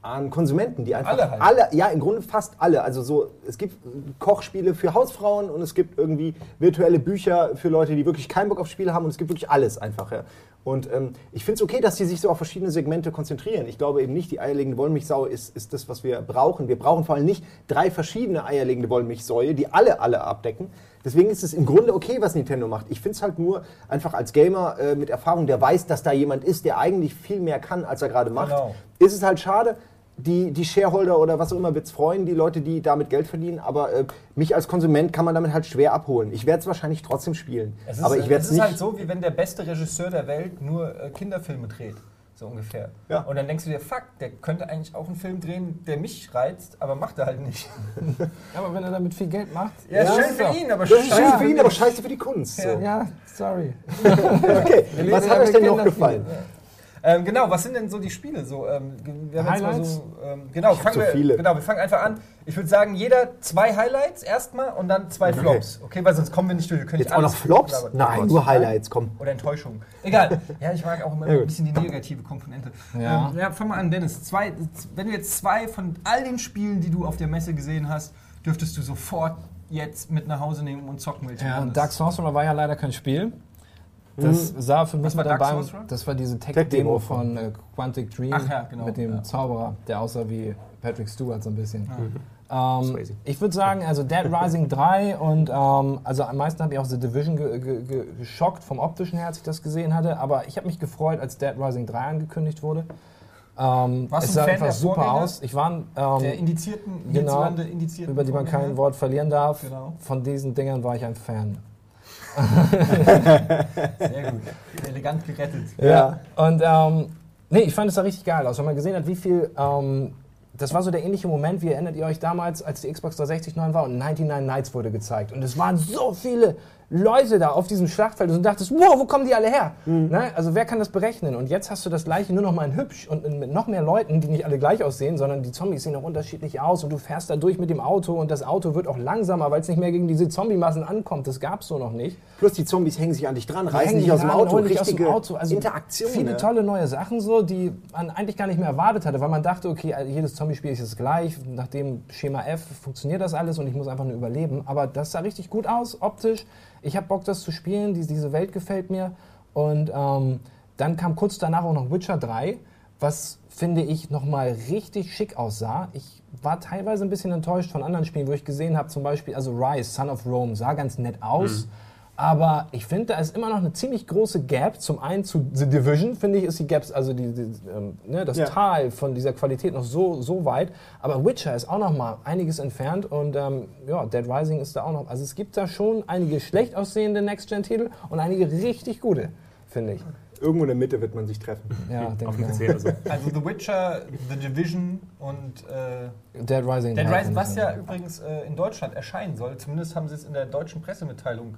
an Konsumenten, die einfach Alle halt. alle, ja, im Grunde fast alle. Also so, es gibt Kochspiele für Hausfrauen und es gibt irgendwie virtuelle Bücher für Leute, die wirklich keinen Bock auf Spiele haben und es gibt wirklich alles einfach. Ja. Und ähm, ich finde es okay, dass die sich so auf verschiedene Segmente konzentrieren. Ich glaube eben nicht, die eierlegende Wollmilchsau ist, ist das, was wir brauchen. Wir brauchen vor allem nicht drei verschiedene eierlegende Wollmilchsäue, die alle alle abdecken. Deswegen ist es im Grunde okay, was Nintendo macht. Ich finde es halt nur einfach als Gamer äh, mit Erfahrung, der weiß, dass da jemand ist, der eigentlich viel mehr kann, als er gerade macht, Genau. ist es halt schade. Die, die Shareholder oder was auch immer wird es freuen, die Leute, die damit Geld verdienen. Aber äh, mich als Konsument kann man damit halt schwer abholen. Ich werde es wahrscheinlich trotzdem spielen. Es ist, aber ich werde es es ist nicht. halt so, wie wenn der beste Regisseur der Welt nur äh, Kinderfilme dreht. So ungefähr. Ja. Und dann denkst du dir, fuck, der könnte eigentlich auch einen Film drehen, der mich reizt, aber macht er halt nicht. Aber wenn er damit viel Geld macht. Ja, Ja, schön für doch. ihn, aber das ist schön scheiße für ihn, aber scheiße für die Kunst. Ja. So. Ja, sorry. Okay, was Ja, hat euch denn noch gefallen? Ähm, genau, was sind denn so die Spiele? So, ähm, wir haben jetzt mal Highlights? so, ähm, genau, fangen so wir, viele. genau, wir fangen einfach an. Ich würde sagen, jeder zwei Highlights erstmal und dann zwei Flops. Okay, weil sonst kommen wir nicht durch. Wir können Jetzt nicht auch noch Flops? labern. Nein, nur Highlights, komm. Oder Enttäuschung. Egal. Ja, ich mag auch immer Ja, ein bisschen die negative Komponente. Ja. Ähm, ja, fang mal an, Dennis. Zwei, wenn du jetzt zwei von all den Spielen, die du auf der Messe gesehen hast, dürftest du sofort jetzt mit nach Hause nehmen und zocken. Welche Ja? Dark Sorcerer war ja leider kein Spiel. Das sah für mich mit dabei. Das war diese Tech-Demo von äh, Quantic Dream Ach ja, genau, mit dem ja. Zauberer, der aussah wie Patrick Stewart so ein bisschen. Ähm, Swayze. ich würde sagen, also Dead Rising 3 und ähm, also am meisten habe ich auch The Division ge ge ge geschockt vom optischen her, als ich das gesehen hatte. Aber ich habe mich gefreut, als Dead Rising 3 angekündigt wurde. Ähm, Warst es sah Fan einfach der super Vorgänger? aus. Ich war der ähm, indizierten, genau, indizierten über die man Vorgänger? kein Wort verlieren darf. Genau. Von diesen Dingern war ich ein Fan. Sehr gut. Elegant gerettet. Ja. Und ähm, nee, ich fand es da richtig geil aus, wenn man gesehen hat, wie viel. Ähm, das war so der ähnliche Moment, wie erinnert ihr euch damals, als die Xbox 360 neu war und 99 Nights wurde gezeigt. Und es waren so viele Leute da auf diesem Schlachtfeld und du dachtest, wow, wo kommen die alle her? Ne? Also wer kann das berechnen? Und jetzt hast du das gleiche nur noch mal in hübsch und in- mit noch mehr Leuten, die nicht alle gleich aussehen, sondern die Zombies sehen auch unterschiedlich aus und du fährst da durch mit dem Auto und das Auto wird auch langsamer, weil es nicht mehr gegen diese Zombie-Massen ankommt. Das gab es so noch nicht. Plus die Zombies hängen sich an dich dran, reißen dich aus dem Auto. dich aus dem Auto. Also Interaktion. Viele ne? tolle neue Sachen so, die man eigentlich gar nicht mehr erwartet hatte, weil man dachte, okay, jedes Zombie-Spiel ist jetzt gleich, nach dem Schema F funktioniert das alles und ich muss einfach nur überleben. Aber das sah richtig gut aus, optisch. Ich habe Bock, das zu spielen, die, diese Welt gefällt mir. Und ähm, dann kam kurz danach auch noch Witcher 3, was, finde ich, nochmal richtig schick aussah. Ich war teilweise ein bisschen enttäuscht von anderen Spielen, wo ich gesehen habe, zum Beispiel, also Rise, Son of Rome, sah ganz nett aus. Aber ich finde, da ist immer noch eine ziemlich große Gap. Zum einen zu The Division, finde ich, ist die Gaps, also die, die, ähm, ne, das Ja. Tal von dieser Qualität noch so, so weit. Aber Witcher ist auch noch mal einiges entfernt und ähm, ja, Dead Rising ist da auch noch. Also es gibt da schon einige schlecht aussehende Next-Gen-Titel und einige richtig gute, finde ich. Irgendwo in der Mitte wird man sich treffen. Ja, denke ich. Also. Also The Witcher, The Division und äh. Dead Rising. Dead 3 Rising, was ja übrigens äh, in Deutschland erscheinen soll. Zumindest haben sie es in der deutschen Pressemitteilung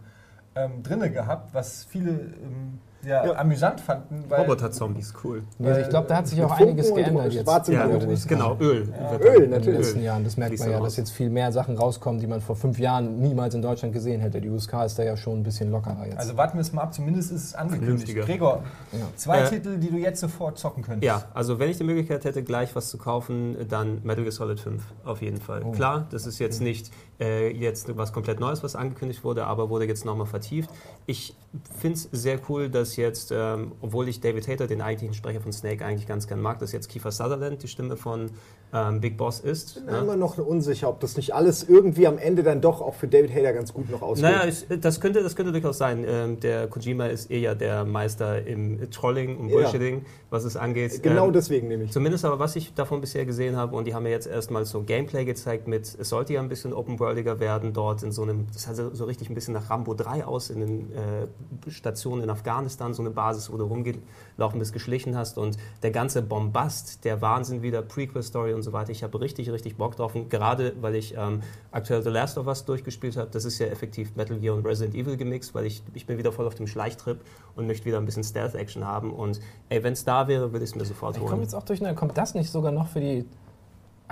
ähm, drinne gehabt, was viele ähm, ja, Ja. amüsant fanden. Weil Roboter-Zombies, cool. Also ich glaube, da hat sich auch einiges Funken geändert jetzt. Ja, Blut. genau, Öl. Öl, dann- in den natürlich. letzten Jahren. Das merkt Fließt man ja, dann dass raus. jetzt viel mehr Sachen rauskommen, die man vor fünf Jahren niemals in Deutschland gesehen hätte. Die USK ist da ja schon ein bisschen lockerer jetzt. Also warten wir es mal ab, zumindest ist es angekündigt. Gregor, Ja. zwei Äh, Titel, die du jetzt sofort zocken könntest. Ja, also wenn ich die Möglichkeit hätte, gleich was zu kaufen, dann Metal Gear Solid 5 auf jeden Fall. Oh. Klar, das ist jetzt nicht äh, jetzt was komplett Neues, was angekündigt wurde, aber wurde jetzt nochmal vertieft. Ich finde es sehr cool, dass jetzt, ähm, obwohl ich David Hayter, den eigentlichen Sprecher von Snake, eigentlich ganz gern mag, dass jetzt Kiefer Sutherland die Stimme von ähm, Big Boss ist. Ich bin immer noch unsicher, ob das nicht alles irgendwie am Ende dann doch auch für David Hayter ganz gut noch ausgeht. Naja, ich, das, könnte, das könnte durchaus sein. Ähm, der Kojima ist eh ja der Meister im Trolling und Ja. Bullshitting, was es angeht. genau Ähm, deswegen nehme ich. Zumindest aber, was ich davon bisher gesehen habe, und die haben mir jetzt erstmal so Gameplay gezeigt mit, es sollte ja ein bisschen open-worldiger werden dort in so einem, das sah so richtig ein bisschen nach Rambo 3 aus, in den äh, Stationen in Afghanistan, so eine Basis, wo du rumgelaufen bist, geschlichen hast und der ganze Bombast, der Wahnsinn wieder, Prequel-Story und so weiter, ich habe richtig, richtig Bock drauf und gerade, weil ich ähm, aktuell The Last of Us durchgespielt habe, das ist ja effektiv Metal Gear und Resident Evil gemixt, weil ich, ich bin wieder voll auf dem Schleichtrip und möchte wieder ein bisschen Stealth-Action haben und ey, wenn es da wäre, würde ich es mir sofort ich komme holen. jetzt auch durcheinander. Kommt das nicht sogar noch für die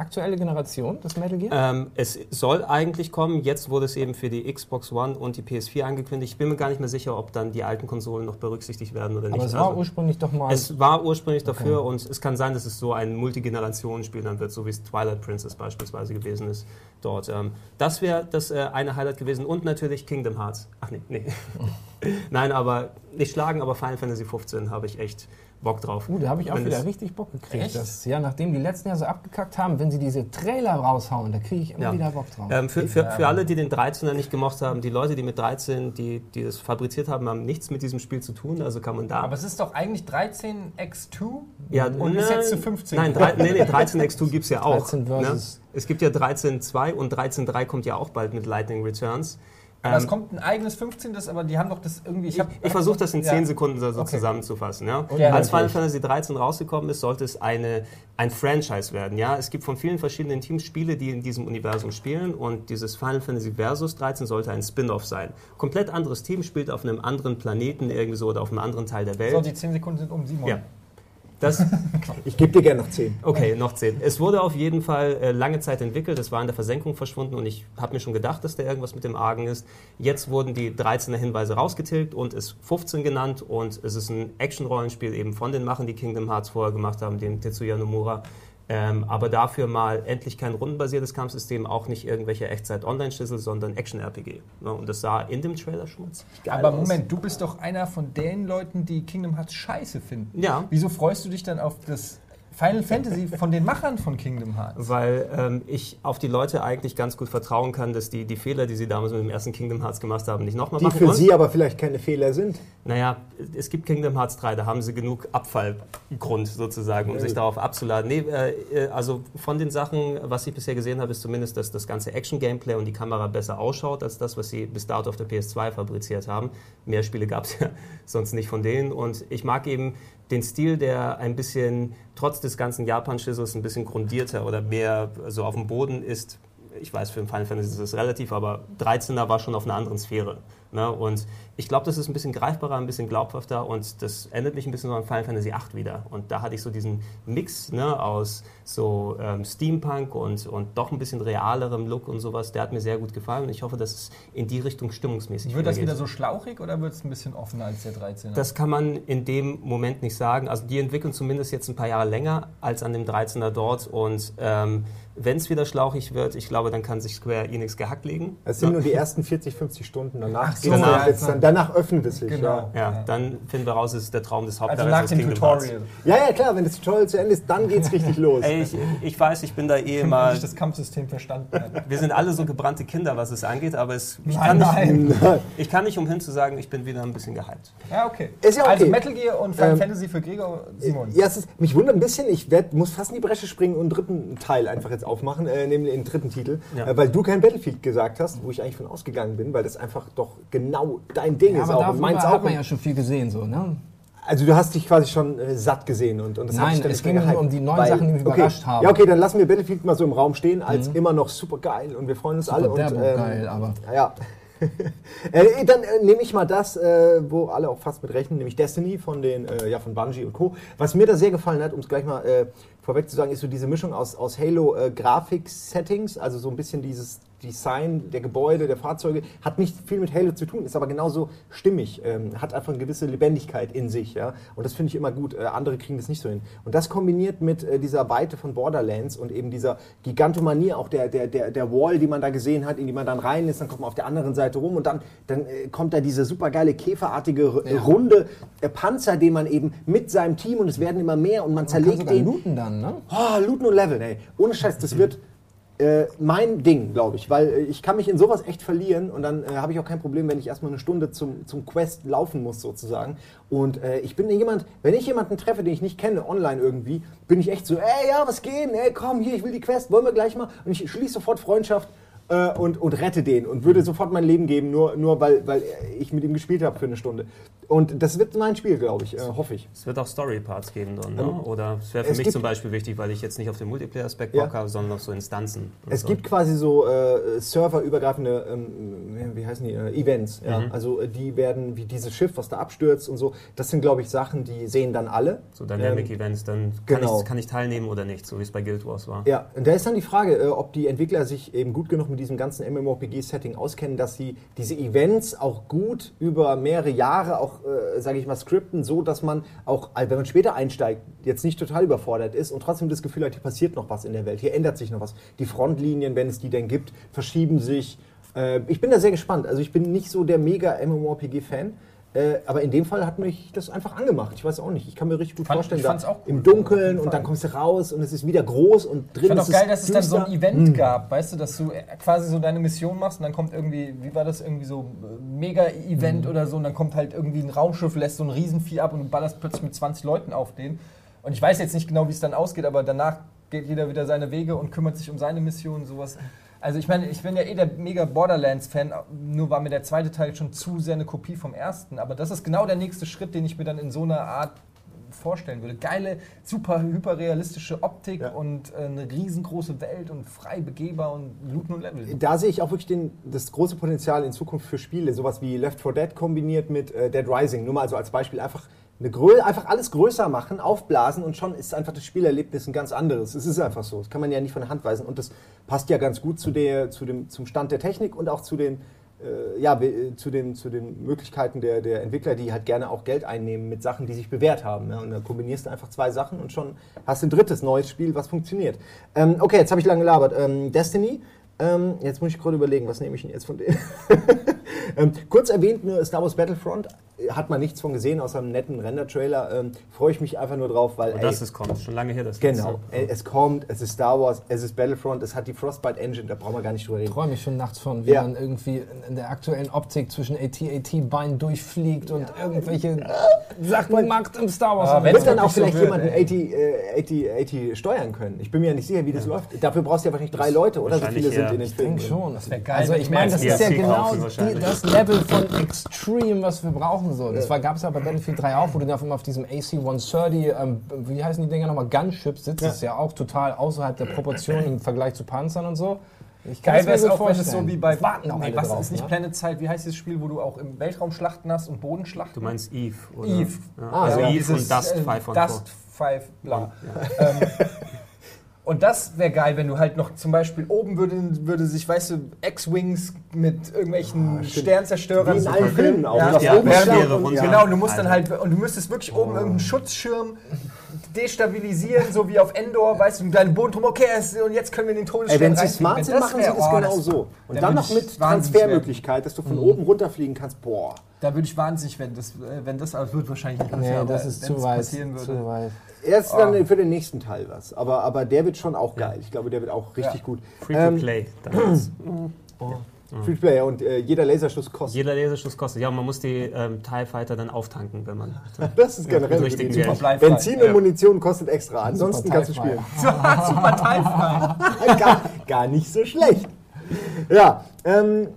aktuelle Generation, das Metal Gear? Ähm, es soll eigentlich kommen. Jetzt wurde es eben für die Xbox One und die PS4 angekündigt. Ich bin mir gar nicht mehr sicher, ob dann die alten Konsolen noch berücksichtigt werden oder nicht. Aber es war Also, ursprünglich doch mal. es war ursprünglich dafür und es kann sein, dass es so ein Multigenerationenspiel dann wird, so wie es Twilight Princess beispielsweise gewesen ist dort. Ähm, das wäre das äh, eine Highlight gewesen und natürlich Kingdom Hearts. Ach nee, nee. Nein, aber nicht schlagen, aber Final Fantasy 15 habe ich echt Bock drauf. Uh, da habe ich auch Wenn wieder richtig Bock gekriegt. Das, ja, nachdem die letzten Jahre so abgekackt haben, wenn sie diese Trailer raushauen, da kriege ich immer Ja. wieder Bock drauf. Ähm, für, für, für alle, die den 13er nicht gemocht haben, die Leute, die mit 13, die, die das fabriziert haben, haben nichts mit diesem Spiel zu tun. Also kann man da. Aber es ist doch eigentlich 13x2 ja, und ist nein, jetzt zu 15. Nein, nee, nee, 13x2 gibt es ja auch. 13 versus- ne? Es gibt ja 13.2 und 13.3 kommt ja auch bald mit Lightning Returns. Aber es Ähm, kommt ein eigenes 15, das, aber die haben doch das irgendwie. Ich, hab, Ich versuche das in Ja. 10 Sekunden so Okay. zusammenzufassen. Ja? Ja, Als Final. Fantasy 13 rausgekommen ist, sollte es eine, ein Franchise werden. Ja? Es gibt von vielen verschiedenen Teams Spiele, die in diesem Universum spielen und dieses Final Fantasy Versus 13 sollte ein Spin-off sein. Komplett anderes Team, spielt auf einem anderen Planeten irgendwie so oder auf einem anderen Teil der Welt. So, die 10 Sekunden sind um Simon. ja. Das, Ich gebe dir gerne noch 10. Okay, noch 10. Es wurde auf jeden Fall äh, lange Zeit entwickelt, es war in der Versenkung verschwunden und ich habe mir schon gedacht, dass da irgendwas mit dem Argen ist. Jetzt wurden die 13er Hinweise rausgetilgt und ist 15 genannt und es ist ein Action-Rollenspiel eben von den Machen, die Kingdom Hearts vorher gemacht haben, dem Tetsuya Nomura. Ähm, aber dafür mal endlich kein rundenbasiertes Kampfsystem, auch nicht irgendwelche Echtzeit-Online-Schlüssel, sondern Action-RPG. Ne? Und das sah in dem Trailer schon mal ziemlich geil Aber aus. Moment, du bist doch einer von den Leuten, die Kingdom Hearts scheiße finden. Ja. Wieso freust du dich dann auf das Final Fantasy von den Machern von Kingdom Hearts? Weil ähm, ich auf die Leute eigentlich ganz gut vertrauen kann, dass die, die Fehler, die sie damals mit dem ersten Kingdom Hearts gemacht haben, nicht nochmal Die machen. für Und, sie aber vielleicht keine Fehler sind. Naja, es gibt Kingdom Hearts 3, da haben sie genug Abfallgrund sozusagen, um sich darauf abzuladen. Nee, äh, also von den Sachen, was ich bisher gesehen habe, ist zumindest, dass das ganze Action-Gameplay und die Kamera besser ausschaut, als das, was sie bis dato auf der PS2 fabriziert haben. Mehr Spiele gab es ja sonst nicht von denen. Und ich mag eben den Stil, der ein bisschen, trotz des ganzen Japan-Schissels, ein bisschen grundierter oder mehr so auf dem Boden ist. Ich weiß, für ein Final Fantasy ist es relativ, aber 13er war schon auf einer anderen Sphäre. Ne? Und ich glaube, das ist ein bisschen greifbarer, ein bisschen glaubhafter und das erinnert mich ein bisschen so an Final Fantasy VIII wieder. Und da hatte ich so diesen Mix ne, aus so ähm, Steampunk und, und doch ein bisschen realerem Look und sowas. Der hat mir sehr gut gefallen und ich hoffe, dass es in die Richtung stimmungsmäßig Wird das geht. wieder so schlauchig oder wird es ein bisschen offener als der 13er? Das kann man in dem Moment nicht sagen. Also die entwickeln zumindest jetzt ein paar Jahre länger als an dem 13er dort. Und ähm, wenn es wieder schlauchig wird, ich glaube, dann kann sich Square Enix gehackt legen. Es sind nur die ersten 40, 50 Stunden. Danach, Ach so, geht's ja, dann, dann, danach öffnet es sich. Genau. Ja. Ja, dann finden wir raus, es ist der Traum des also Hauptdarstellers nach dem Kingdom Hearts. Tutorial. ja, ja, klar, wenn das Tutorial zu Ende ist, dann geht's richtig los. Ey, ich, ich weiß, ich bin da eh immer. ich das Kampfsystem verstanden. Wir sind alle so gebrannte Kinder, was es angeht, aber es, ich, Nein, kann nicht, nein. ich kann nicht umhin zu sagen, ich bin wieder ein bisschen gehypt. Ja, okay. Ist ja okay. Also Metal Gear und Final Ähm, Fantasy für Gregor Simon. Ja, es ist, mich wundert ein bisschen, ich werd, muss fast in die Bresche springen und einen dritten Teil einfach jetzt aufmachen, äh, nämlich den dritten Titel, Ja. äh, weil du kein Battlefield gesagt hast, wo ich eigentlich von ausgegangen bin, weil das einfach doch genau dein Ding Ja, ist aber auch darüber meins hat man ja schon viel gesehen, so, ne? Also du hast dich quasi schon äh, satt gesehen und, und das hat Nein, dich dann es ging gehypt, um die neuen weil- Sachen, die mich okay. überrascht haben. Mhm. Ja, okay, dann lassen wir Battlefield mal so im Raum stehen, als immer noch super geil und wir freuen uns alle. Und, ähm, geil, aber- Ja. äh, dann äh, nehme ich mal das, äh, wo alle auch fast mit rechnen, nämlich Destiny von den äh, ja, von Bungie und Co. Was mir da sehr gefallen hat, um es gleich mal äh, vorweg zu sagen, ist so diese Mischung aus, aus Halo äh, Grafik-Settings, also so ein bisschen dieses Design der Gebäude, der Fahrzeuge, hat nicht viel mit Halo zu tun, ist aber genauso stimmig, ähm, hat einfach eine gewisse Lebendigkeit in sich. Ja? Und das finde ich immer gut. Äh, andere kriegen das nicht so hin. Und das kombiniert mit äh, dieser Weite von Borderlands und eben dieser Gigantomanie, auch der, der, der, der Wall, die man da gesehen hat, in die man dann rein ist, dann kommt man auf der anderen Seite rum und dann, dann äh, kommt da diese supergeile käferartige r- runde äh, Panzer, den man eben mit seinem Team und es werden immer mehr und man Man zerlegt den. looten dann, ne? Oh, Looten und Leveln, ey. Ohne Scheiß, das wird äh, mein Ding, glaube ich. Weil äh, ich kann mich in sowas echt verlieren und dann äh, habe ich auch kein Problem, wenn ich erstmal eine Stunde zum, zum Quest laufen muss, sozusagen. Und äh, ich bin jemand, wenn ich jemanden treffe, den ich nicht kenne, online irgendwie, bin ich echt so, ey, ja, was geht? Ey, komm, hier, ich will die Quest, wollen wir gleich mal? Und ich schließe sofort Freundschaft. Äh, und, und rette den und würde sofort mein Leben geben, nur, nur weil, weil ich mit ihm gespielt habe für eine Stunde. Und das wird mein Spiel, glaube ich, äh, hoffe ich. Es wird auch Story-Parts geben dann, ne? Ähm, Oder es wäre für es mich zum Beispiel wichtig, weil ich jetzt nicht auf den Multiplayer-Aspekt Ja. Bock habe, sondern auf so Instanzen. Es so. gibt quasi so äh, serverübergreifende, ähm, wie heißen die, äh, Events. Ja? Mhm. Also äh, die werden, wie dieses Schiff, was da abstürzt und so. Das sind, glaube ich, Sachen, die sehen dann alle. so Dynamic-Events, dann kann, genau. ich, kann ich teilnehmen oder nicht, so wie es bei Guild Wars war. Ja, und da ist dann die Frage, äh, ob die Entwickler sich eben gut genug mit diesem ganzen MMORPG-Setting auskennen, dass sie diese Events auch gut über mehrere Jahre auch, äh, sage ich mal, skripten, so dass man auch, äh, wenn man später einsteigt, jetzt nicht total überfordert ist und trotzdem das Gefühl hat, hier passiert noch was in der Welt, hier ändert sich noch was. Die Frontlinien, wenn es die denn gibt, verschieben sich. Äh, ich bin da sehr gespannt. Also ich bin nicht so der mega MMORPG-Fan. Äh, aber in dem Fall hat mich das einfach angemacht. Ich weiß auch nicht. Ich kann mir richtig gut Fand- vorstellen, ich da auch im Dunkeln und dann kommst du raus und es ist wieder groß und drin Ich fand ist auch geil, dass es dann so ein. Event gab, weißt du, dass du quasi so deine Mission machst und dann kommt irgendwie, wie war das, irgendwie so Mega-Event oder so und dann kommt halt irgendwie ein Raumschiff, lässt so ein Riesenvieh ab und du ballerst plötzlich mit 20 Leuten auf den. Und ich weiß jetzt nicht genau, wie es dann ausgeht, aber danach geht jeder wieder seine Wege und kümmert sich um seine Mission, sowas. Also ich meine, ich bin ja eh der mega Borderlands-Fan, nur war mir der zweite Teil schon zu sehr eine Kopie vom ersten. Aber das ist genau der nächste Schritt, den ich mir dann in so einer Art vorstellen würde. Geile, super hyperrealistische Optik Ja. und äh, eine riesengroße Welt und frei begehbar und Looten und Level. Da sehe ich auch wirklich den, das große Potenzial in Zukunft für Spiele, sowas wie Left 4 Dead kombiniert mit äh, Dead Rising. Nur mal so als Beispiel einfach eine einfach alles größer machen, aufblasen und schon ist einfach das Spielerlebnis ein ganz anderes. Es ist einfach so. Das kann man ja nicht von der Hand weisen und das passt ja ganz gut zu der, zu dem, zum Stand der Technik und auch zu den äh, ja, zu den, zu den Möglichkeiten der, der Entwickler, die halt gerne auch Geld einnehmen mit Sachen, die sich bewährt haben. Ne? Und dann kombinierst du einfach zwei Sachen und schon hast du ein drittes neues Spiel, was funktioniert. Ähm, okay, jetzt habe ich lange gelabert. Ähm, Destiny. Ähm, jetzt muss ich gerade überlegen, was nehme ich denn jetzt von denen? ähm, kurz erwähnt nur Star Wars Battlefront. Hat man nichts von gesehen, außer einem netten Render-Trailer. Ähm, Freue ich mich einfach nur drauf, weil. Und ey, das ist kommt, schon lange her, das Genau. Ey, es kommt, es ist Star Wars, es ist Battlefront, es hat die Frostbite Engine, da brauchen wir gar nicht drüber Ich reden. träume ich schon nachts von, wie Ja. man irgendwie in der aktuellen Optik zwischen AT-AT-Beinen durchfliegt und irgendwelche Sachen macht im Star Wars. Aber Wird dann auch so vielleicht wird, jemanden. 80, äh, 80, 80 steuern können. Ich bin mir ja nicht sicher, wie das läuft. Dafür brauchst du ja wahrscheinlich drei Leute, oder? So viele sind in den Ich Filmen. Ich denke schon. Das wär geil, Also ich meine, das ist ja genau die, das Level von Extreme, was wir brauchen. So. Das gab es ja bei Battlefield 3 auch, wo du dann auf, auf diesem AC-130, ähm, wie heißen die Dinger nochmal, Gunships sitzt. Das ist ja auch total außerhalb der Proportionen im Vergleich zu Panzern und so. Ich kann Geil es mir wäre es auch, wenn es vorstellen. so wie bei warten auch nee, was drauf, ist nicht ne? Planet Side, wie heißt dieses Spiel, wo du auch im Weltraum Schlachten hast und Bodenschlachten? Du meinst Eve, oder? Eve. Ja. Ah, also ja. Eve und Dust äh, 5 und Dust 5, bla. Ähm, und das wäre geil, wenn du halt noch zum Beispiel oben würde, würde sich, weißt du, X-Wings mit irgendwelchen stimmt. Sternzerstörern Wie in so. Filmen auch, Ja, ja, oben Schwere und runter. genau, du musst dann halt, und du müsstest wirklich oben irgendeinen Schutzschirm destabilisieren, so wie auf Endor, weißt du, und deinen Boden drum, okay, es- und jetzt können wir den Ey, Todesstern wenn sie smart sind, machen sie das oh, genau so. Und da dann noch mit Transfermöglichkeit, dass du von oben runterfliegen kannst. Boah. Da würde ich wahnsinnig, wenn das, äh, wenn das, aber es wird wahrscheinlich nicht Nee, passieren, das aber ist wenn zu weit. passieren würde. Zu weit. Erst Ah. dann für den nächsten Teil was. Aber, aber der wird schon auch geil. Ich glaube, der wird auch richtig Ja. gut. Free Ähm, to play. damals. Free to play ja, und äh, jeder Laserschuss kostet. Jeder Laserschuss kostet. Ja, man muss die ähm, TIE Fighter dann auftanken, wenn man. Das ist generell. Bleifrei. Benzin und Ja. Munition kostet extra. Ansonsten kannst du TIE spielen. Super teilfrei. gar, gar nicht so schlecht. Ja, ähm,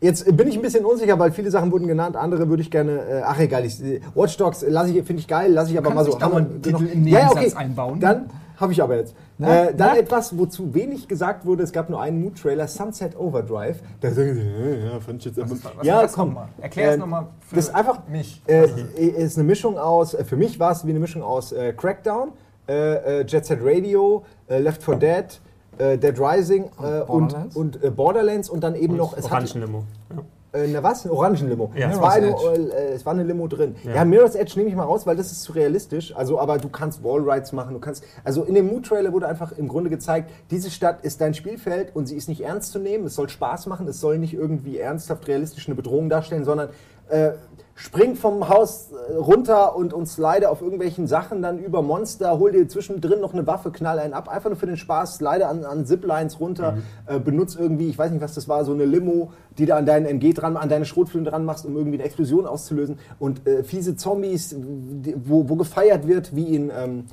jetzt bin ich ein bisschen unsicher, weil viele Sachen wurden genannt, andere würde ich gerne. Äh, ach egal, ich, äh, Watch Dogs lasse ich, finde ich geil, lasse ich aber mal so. dauernd wir Titel noch- im ja, ja, Nebensatz okay. einbauen. Dann habe ich aber jetzt. Na, äh, dann na? etwas, wozu wenig gesagt wurde. Es gab nur einen Mood-Trailer, Sunset Overdrive. Da sagen sie, äh, ja, fand ich jetzt einfach. Was ja, komm. Erklär es Ähm, nochmal für das ist einfach mich. äh, ist eine Mischung aus, äh, für mich war es wie eine Mischung aus äh, Crackdown, äh, äh, Jet Set Radio, äh, Left 4 Dead, äh, Dead Rising äh, und, Borderlands? und äh, Borderlands und dann eben noch, es hat, Orangenlimo. Ja. Äh, na was? Ein Orangenlimo. Ja. es, war eine, äh, es war eine Limo drin. Ja. Ja. Mirror's Edge nehme ich mal raus, weil das ist zu realistisch. Also, aber du kannst Wallrides machen, du kannst. Also in dem Mood-Trailer wurde einfach im Grunde gezeigt, diese Stadt ist dein Spielfeld und sie ist nicht ernst zu nehmen. Es soll Spaß machen, es soll nicht irgendwie ernsthaft realistisch eine Bedrohung darstellen, sondern äh, spring vom Haus äh, runter und, und slide auf irgendwelchen Sachen dann über Monster, hol dir zwischendrin noch eine Waffe, knall einen ab, einfach nur für den Spaß, slide an, an Ziplines runter, äh, benutz irgendwie, ich weiß nicht, was das war, so eine Limo, die du an deinen MG dran, an deine Schrotflinte dran machst, um irgendwie eine Explosion auszulösen. Und äh, fiese Zombies, die, wo, wo gefeiert wird, wie in ähm,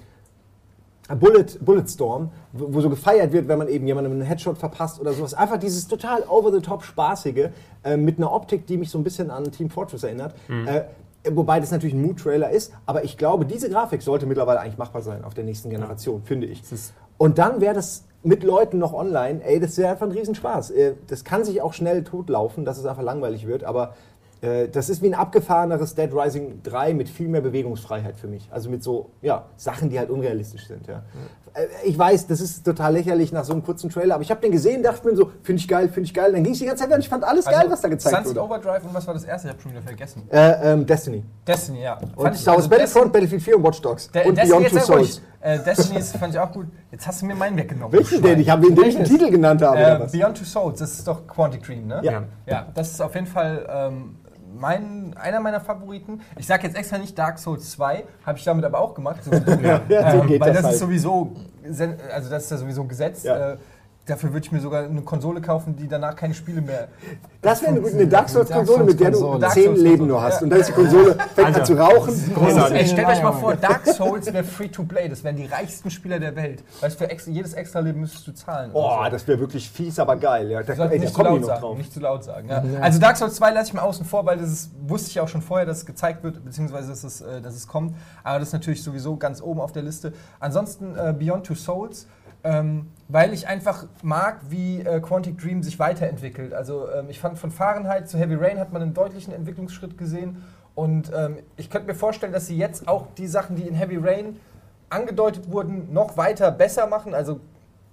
Bullet, Bulletstorm, wo, wo so gefeiert wird, wenn man eben jemandem einen Headshot verpasst oder sowas. Einfach dieses total over-the-top spaßige äh, mit einer Optik, die mich so ein bisschen an Team Fortress erinnert. Äh, wobei das natürlich ein Mood-Trailer ist, aber ich glaube, diese Grafik sollte mittlerweile eigentlich machbar sein auf der nächsten Generation, finde ich. Und dann wäre das mit Leuten noch online, ey, das wäre einfach ein Riesenspaß. Äh, Das kann sich auch schnell totlaufen, dass es einfach langweilig wird, aber das ist wie ein abgefahreneres Dead Rising 3 mit viel mehr Bewegungsfreiheit für mich. Also mit so, ja, Sachen, die halt unrealistisch sind, ja. Äh, Ich weiß, das ist total lächerlich nach so einem kurzen Trailer, aber ich habe den gesehen, dachte mir so, finde ich geil, finde ich geil. Dann ging es die ganze Zeit und ich fand alles geil, was da gezeigt Also Sunset wurde. Overdrive und was war das erste? Ich habe schon wieder vergessen. Äh, ähm, Destiny. Destiny, ja. Und Star Wars Battlefront, Battlefield 4 und Watch Dogs. Der, und Destiny Beyond Two. Souls. Äh, Destiny ist, fand ich auch gut. Jetzt hast du mir meinen weggenommen. Welchen denn? Ich habe den, den ich den? Titel genannt habe, Äh, was? Beyond Two Souls, das ist doch Quantic Dream, ne? Ja. Ja, das ist auf jeden Fall ähm, mein, einer meiner Favoriten. Ich sage jetzt extra nicht Dark Souls 2, habe ich damit aber auch gemacht. So, Ja, so ähm, geht weil das das halt. ist sowieso, also das ist ja sowieso ein Gesetz. Ja. Äh, dafür würde ich mir sogar eine Konsole kaufen, die danach keine Spiele mehr. Das wäre eine, eine Dark Souls-Konsole, mit der du zehn. Leben nur hast. Ja. Und dann ist die Konsole, fängt an zu rauchen. Großartig. Ey, stellt euch mal vor, Dark Souls wäre free to play. Das wären die reichsten Spieler der Welt. Weißt du, für ex jedes extra Leben müsstest du zahlen. Oh, oder so. das wäre wirklich fies, aber geil. Ja, da, ey, nicht zu laut noch sagen. drauf. Nicht zu laut sagen. Ja. Also Dark Souls 2 lasse ich mal außen vor, weil das ist, wusste ich auch schon vorher, dass es gezeigt wird, beziehungsweise dass es, äh, dass es kommt. Aber das ist natürlich sowieso ganz oben auf der Liste. Ansonsten äh, Beyond Two Souls. Ähm, weil ich einfach mag, wie äh, Quantic Dream sich weiterentwickelt. Also ähm, ich fand von Fahrenheit zu Heavy Rain hat man einen deutlichen Entwicklungsschritt gesehen. Und ähm, ich könnte mir vorstellen, dass sie jetzt auch die Sachen, die in Heavy Rain angedeutet wurden, noch weiter besser machen. Also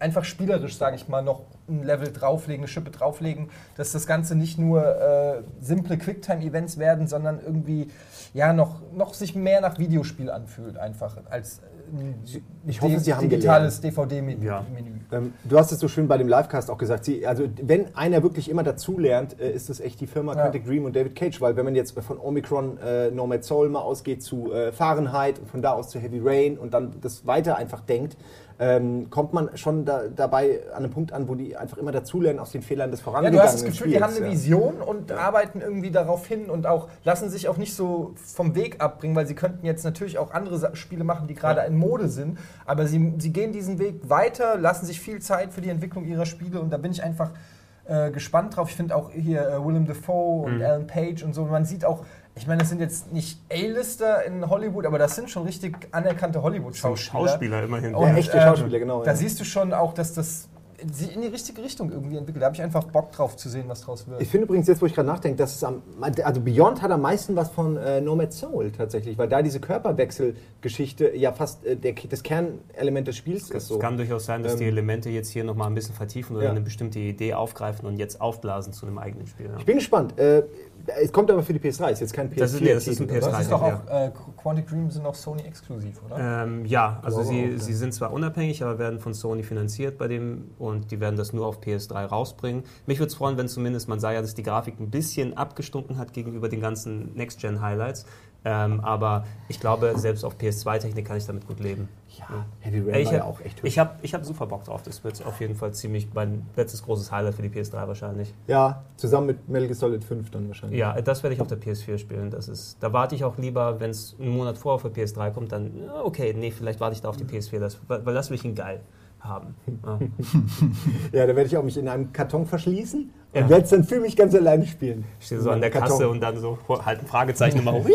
einfach spielerisch, sage ich mal, noch ein Level drauflegen, eine Schippe drauflegen, dass das Ganze nicht nur äh, simple Quicktime-Events werden, sondern irgendwie ja noch, noch sich mehr nach Videospiel anfühlt, einfach als Ich hoffe, Sie haben digitales DVD-Menü. Ja. Ähm, du hast es so schön bei dem Livecast auch gesagt. Sie, also, wenn einer wirklich immer dazulernt, äh, ist es echt die Firma Ja. Quantic Dream und David Cage. Weil, wenn man jetzt von Omicron, äh, Nomad Soul mal ausgeht zu äh, Fahrenheit und von da aus zu Heavy Rain und dann das weiter einfach denkt, ähm, kommt man schon da, dabei an einem Punkt an, wo die einfach immer dazulernen aus den Fehlern des Ja, vorangegangenen du hast das Gefühl, die haben eine Spiels, ja. Vision und arbeiten irgendwie darauf hin und auch lassen sich auch nicht so vom Weg abbringen, weil sie könnten jetzt natürlich auch andere Spiele machen, die gerade in Mode sind, aber sie, sie gehen diesen Weg weiter, lassen sich viel Zeit für die Entwicklung ihrer Spiele und da bin ich einfach äh, gespannt drauf. Ich finde auch hier äh, Willem Dafoe und Alan Page und so, man sieht auch, ich meine, das sind jetzt nicht A-Lister in Hollywood, aber das sind schon richtig anerkannte Hollywood-Schauspieler. Schauspieler immerhin. Ja, echte ähm, Schauspieler, genau, Da ja. siehst du schon auch, dass das sich in die richtige Richtung irgendwie entwickelt. Da habe ich einfach Bock drauf zu sehen, was draus wird. Ich finde übrigens jetzt, wo ich gerade nachdenke, dass es am, also Beyond hat am meisten was von äh, Nomad Soul tatsächlich, weil da diese Körperwechselgeschichte ja fast äh, der, das Kernelement des Spiels ist. Es So. kann durchaus sein, dass die Ähm, Elemente jetzt hier nochmal ein bisschen vertiefen oder Ja. eine bestimmte Idee aufgreifen und jetzt aufblasen zu einem eigenen Spiel. Ja. Ich bin gespannt. Äh, es kommt aber für die PS3, ist jetzt kein PS4. Das ist- nee, das ist ein Titel, oder? PS3. Das ist doch auch, äh, Quantic Dream sind auch Sony exklusiv, oder? Ähm, ja, also sie, auch, ja. sie sind zwar unabhängig, aber werden von Sony finanziert bei dem und die werden das nur auf PS3 rausbringen. Mich würde es freuen, wenn zumindest, man sah ja, dass die Grafik ein bisschen abgestunken hat gegenüber den ganzen Next-Gen-Highlights. Ähm, aber ich glaube, selbst auf PS2-Technik kann ich damit gut leben. Ja, Heavy Rain Ey, ich war ja habe auch echt hübsch. ich hab, ich hab super Bock drauf. Das wird auf jeden Fall ziemlich mein letztes großes Highlight für die PS3 wahrscheinlich. Ja, zusammen mit Metal Gear Solid 5 dann wahrscheinlich. Ja, das werde ich auf der PS4 spielen. Das ist, da warte ich auch lieber, wenn es einen Monat vorher für PS3 kommt, dann, ja, okay, nee, vielleicht warte ich da auf die PS4, das, weil das will ich ihn geil haben. Ja. Ja, da werde ich auch mich in einem Karton verschließen Ja. und werde es dann für mich ganz alleine spielen. Ich stehe so an der Karton. Kasse und dann so halt ein Fragezeichen immer hoch.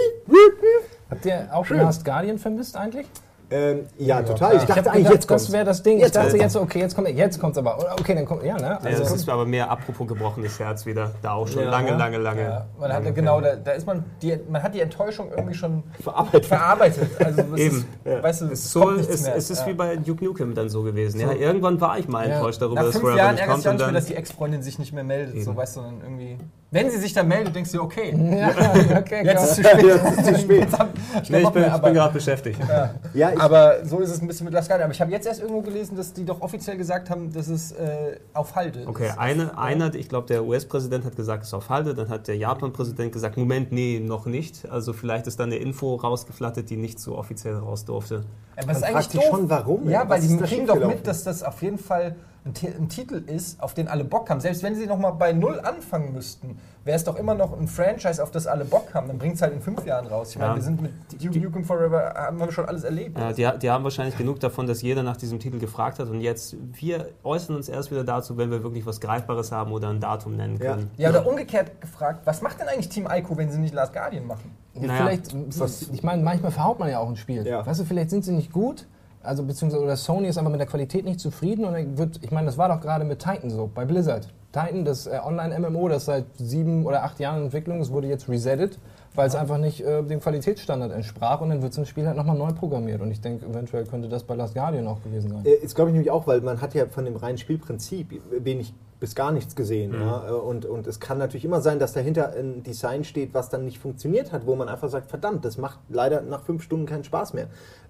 Habt ihr auch Schön. Last Guardian vermisst eigentlich? Ähm, ja, total. Ich Ich dachte eigentlich, gedacht, jetzt das kommt's. wäre das Ding. Jetzt ich dachte kommt's. jetzt, okay, jetzt kommt jetzt kommt's aber. Okay, dann kommt, ja, ne? Ja, Also, das ist aber mehr apropos gebrochenes Herz wieder. Da auch schon Ja. lange, lange, lange. Ja, man hat, lange genau, her. da, da ist man, die, man hat die Enttäuschung irgendwie schon Verarbeitet. verarbeitet. Also es Eben. Ist, Ja. weißt du, Es es ist, so, kommt nichts es, mehr. es ist Ja. wie bei Duke Nukem dann so gewesen. Ja, irgendwann war ich mal Ja. enttäuscht darüber, Nach dass fünf Forever Jahren nicht kommt. auch Und nicht mehr, dann, dass die Ex-Freundin sich nicht mehr meldet, so, weißt du, dann irgendwie. Wenn sie sich dann meldet, denkst du, okay, ja, okay, jetzt ist es zu spät. Jetzt ist es zu spät. Jetzt hab- nee, ich bin, mehr ich bin gerade beschäftigt. Ja, ich, Aber so ist es ein bisschen mit Last Guardian. Aber ich habe jetzt erst irgendwo gelesen, dass die doch offiziell gesagt haben, dass es äh, auf Halde Okay, ist. eine, einer, ich glaube, der US-Präsident hat gesagt, es ist auf Halde, dann hat der Japan-Präsident gesagt, Moment, nee, noch nicht. Also vielleicht ist dann eine Info rausgeflattert, die nicht so offiziell raus durfte. Aber das ist eigentlich doof. schon, warum, Ja, weil die kriegen doch mit, dass das auf jeden Fall ein, Ti- ein Titel ist, auf den alle Bock haben. Selbst wenn sie nochmal bei Null anfangen müssten, wäre es doch immer noch ein Franchise, auf das alle Bock haben. Dann bringt es halt in fünf Jahren raus. Ich meine, Ja. wir sind mit Duke Nukem Forever, haben wir schon alles erlebt. Ja, die, die haben wahrscheinlich genug davon, dass jeder nach diesem Titel gefragt hat und jetzt, wir äußern uns erst wieder dazu, wenn wir wirklich was Greifbares haben oder ein Datum nennen Ja. können. Ja, oder umgekehrt gefragt, was macht denn eigentlich Team Ico, wenn sie nicht Last Guardian machen? Ja, Naja, vielleicht, ich meine, manchmal verhaut man ja auch ein Spiel. Ja. Weißt du, vielleicht sind sie nicht gut, also beziehungsweise oder Sony ist einfach mit der Qualität nicht zufrieden und dann wird, ich meine, das war doch gerade mit Titan so, bei Blizzard. Titan, das äh, Online-MMO, das seit sieben oder acht Jahren in Entwicklung ist, wurde jetzt resettet, weil es einfach nicht äh, dem Qualitätsstandard entsprach und dann wird so ein Spiel halt nochmal neu programmiert und ich denke, eventuell könnte das bei Last Guardian auch gewesen sein. Äh, Ist glaube ich nämlich auch, weil man hat ja von dem reinen Spielprinzip wenig bis gar nichts gesehen. Mhm. Ja? Äh, Und, und es kann natürlich immer sein, dass dahinter ein Design steht, was dann nicht funktioniert hat, wo man einfach sagt, verdammt, das macht leider nach fünf Stunden keinen Spaß mehr.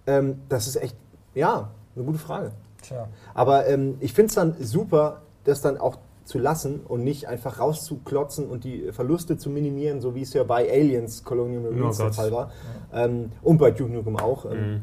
Ähm, das ist echt, ja, eine gute Frage. Tja. Aber ähm, ich finde es dann super, das dann auch zu lassen und nicht einfach rauszuklotzen und die Verluste zu minimieren, so wie es ja bei Aliens Colonial Marines Oh der. Fall war. Ähm, und bei Duke Nukem auch. Ähm,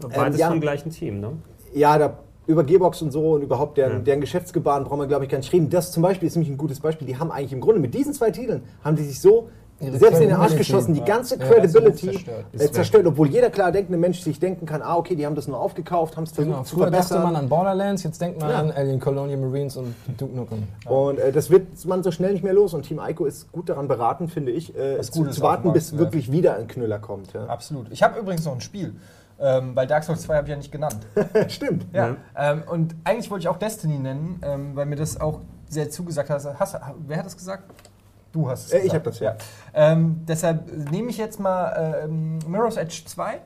Beides ja. vom gleichen Team, ne? ja, da über Gearbox und so und überhaupt deren, Ja. deren Geschäftsgebaren brauchen wir, glaube ich, gar nicht reden. Das zum Beispiel ist nämlich ein gutes Beispiel. Die haben eigentlich im Grunde mit diesen zwei Titeln, haben die sich so Ihre selbst in den Arsch geschossen, die ja. ganze Ja, Credibility zerstört. äh, zerstört, obwohl jeder klar denkende Mensch sich denken kann, ah, okay, die haben das nur aufgekauft, haben es versucht Genau. zu Früher dachte verbessern. man an Borderlands, jetzt denkt man Ja. an Alien Colonial Marines und Duke Nukem. Und äh, das wird man so schnell nicht mehr los. Und Team Ico ist gut daran beraten, finde ich, äh, zu, zu warten, bis ja. wirklich wieder ein Knüller kommt. Ja. Absolut. Ich habe übrigens noch ein Spiel, ähm, weil Dark Souls 2 habe ich ja nicht genannt. Stimmt. Ja. Ähm, und eigentlich wollte ich auch Destiny nennen, ähm, weil mir das auch sehr zugesagt hat. Hast, wer hat das gesagt? Du hast es Äh, ich gesagt. hab das, ja. Ähm, deshalb nehme ich jetzt mal ähm, Mirror's Edge 2,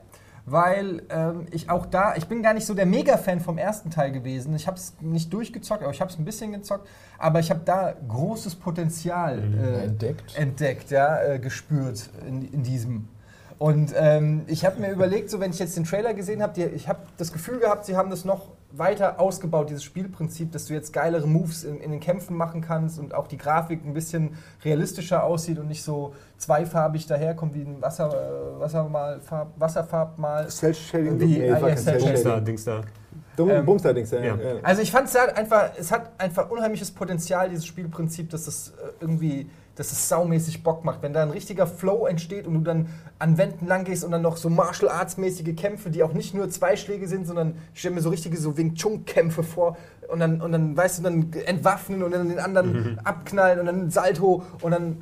weil ähm, ich auch da, ich bin gar nicht so der Mega-Fan vom ersten Teil gewesen. Ich habe es nicht durchgezockt, aber ich habe es ein bisschen gezockt. Aber ich habe da großes Potenzial äh, Entdeckt. entdeckt, ja, äh, gespürt in, in diesem. Und ähm, ich habe mir überlegt, so wenn ich jetzt den Trailer gesehen habe, ich habe das Gefühl gehabt, sie haben das noch weiter ausgebaut, dieses Spielprinzip, dass du jetzt geilere Moves in, in den Kämpfen machen kannst und auch die Grafik ein bisschen realistischer aussieht und nicht so zweifarbig daherkommt wie ein Wasser, äh, Wassermal, Farb, Wasserfarbmal. Cell Shading, Wie- nee, ah, war ja, kein Cell Dings da. Dings Ähm, Bumster-Dings, ja. ja. ja. Also ich fand es halt einfach, es hat einfach unheimliches Potenzial, dieses Spielprinzip, dass es äh, irgendwie, dass es saumäßig Bock macht. Wenn da ein richtiger Flow entsteht und du dann an Wänden lang gehst und dann noch so Martial Arts mäßige Kämpfe, die auch nicht nur zwei Schläge sind, sondern ich stelle mir so richtige so Wing Chun Kämpfe vor und dann, und dann weißt du, dann entwaffnen und dann den anderen abknallen und dann Salto und dann,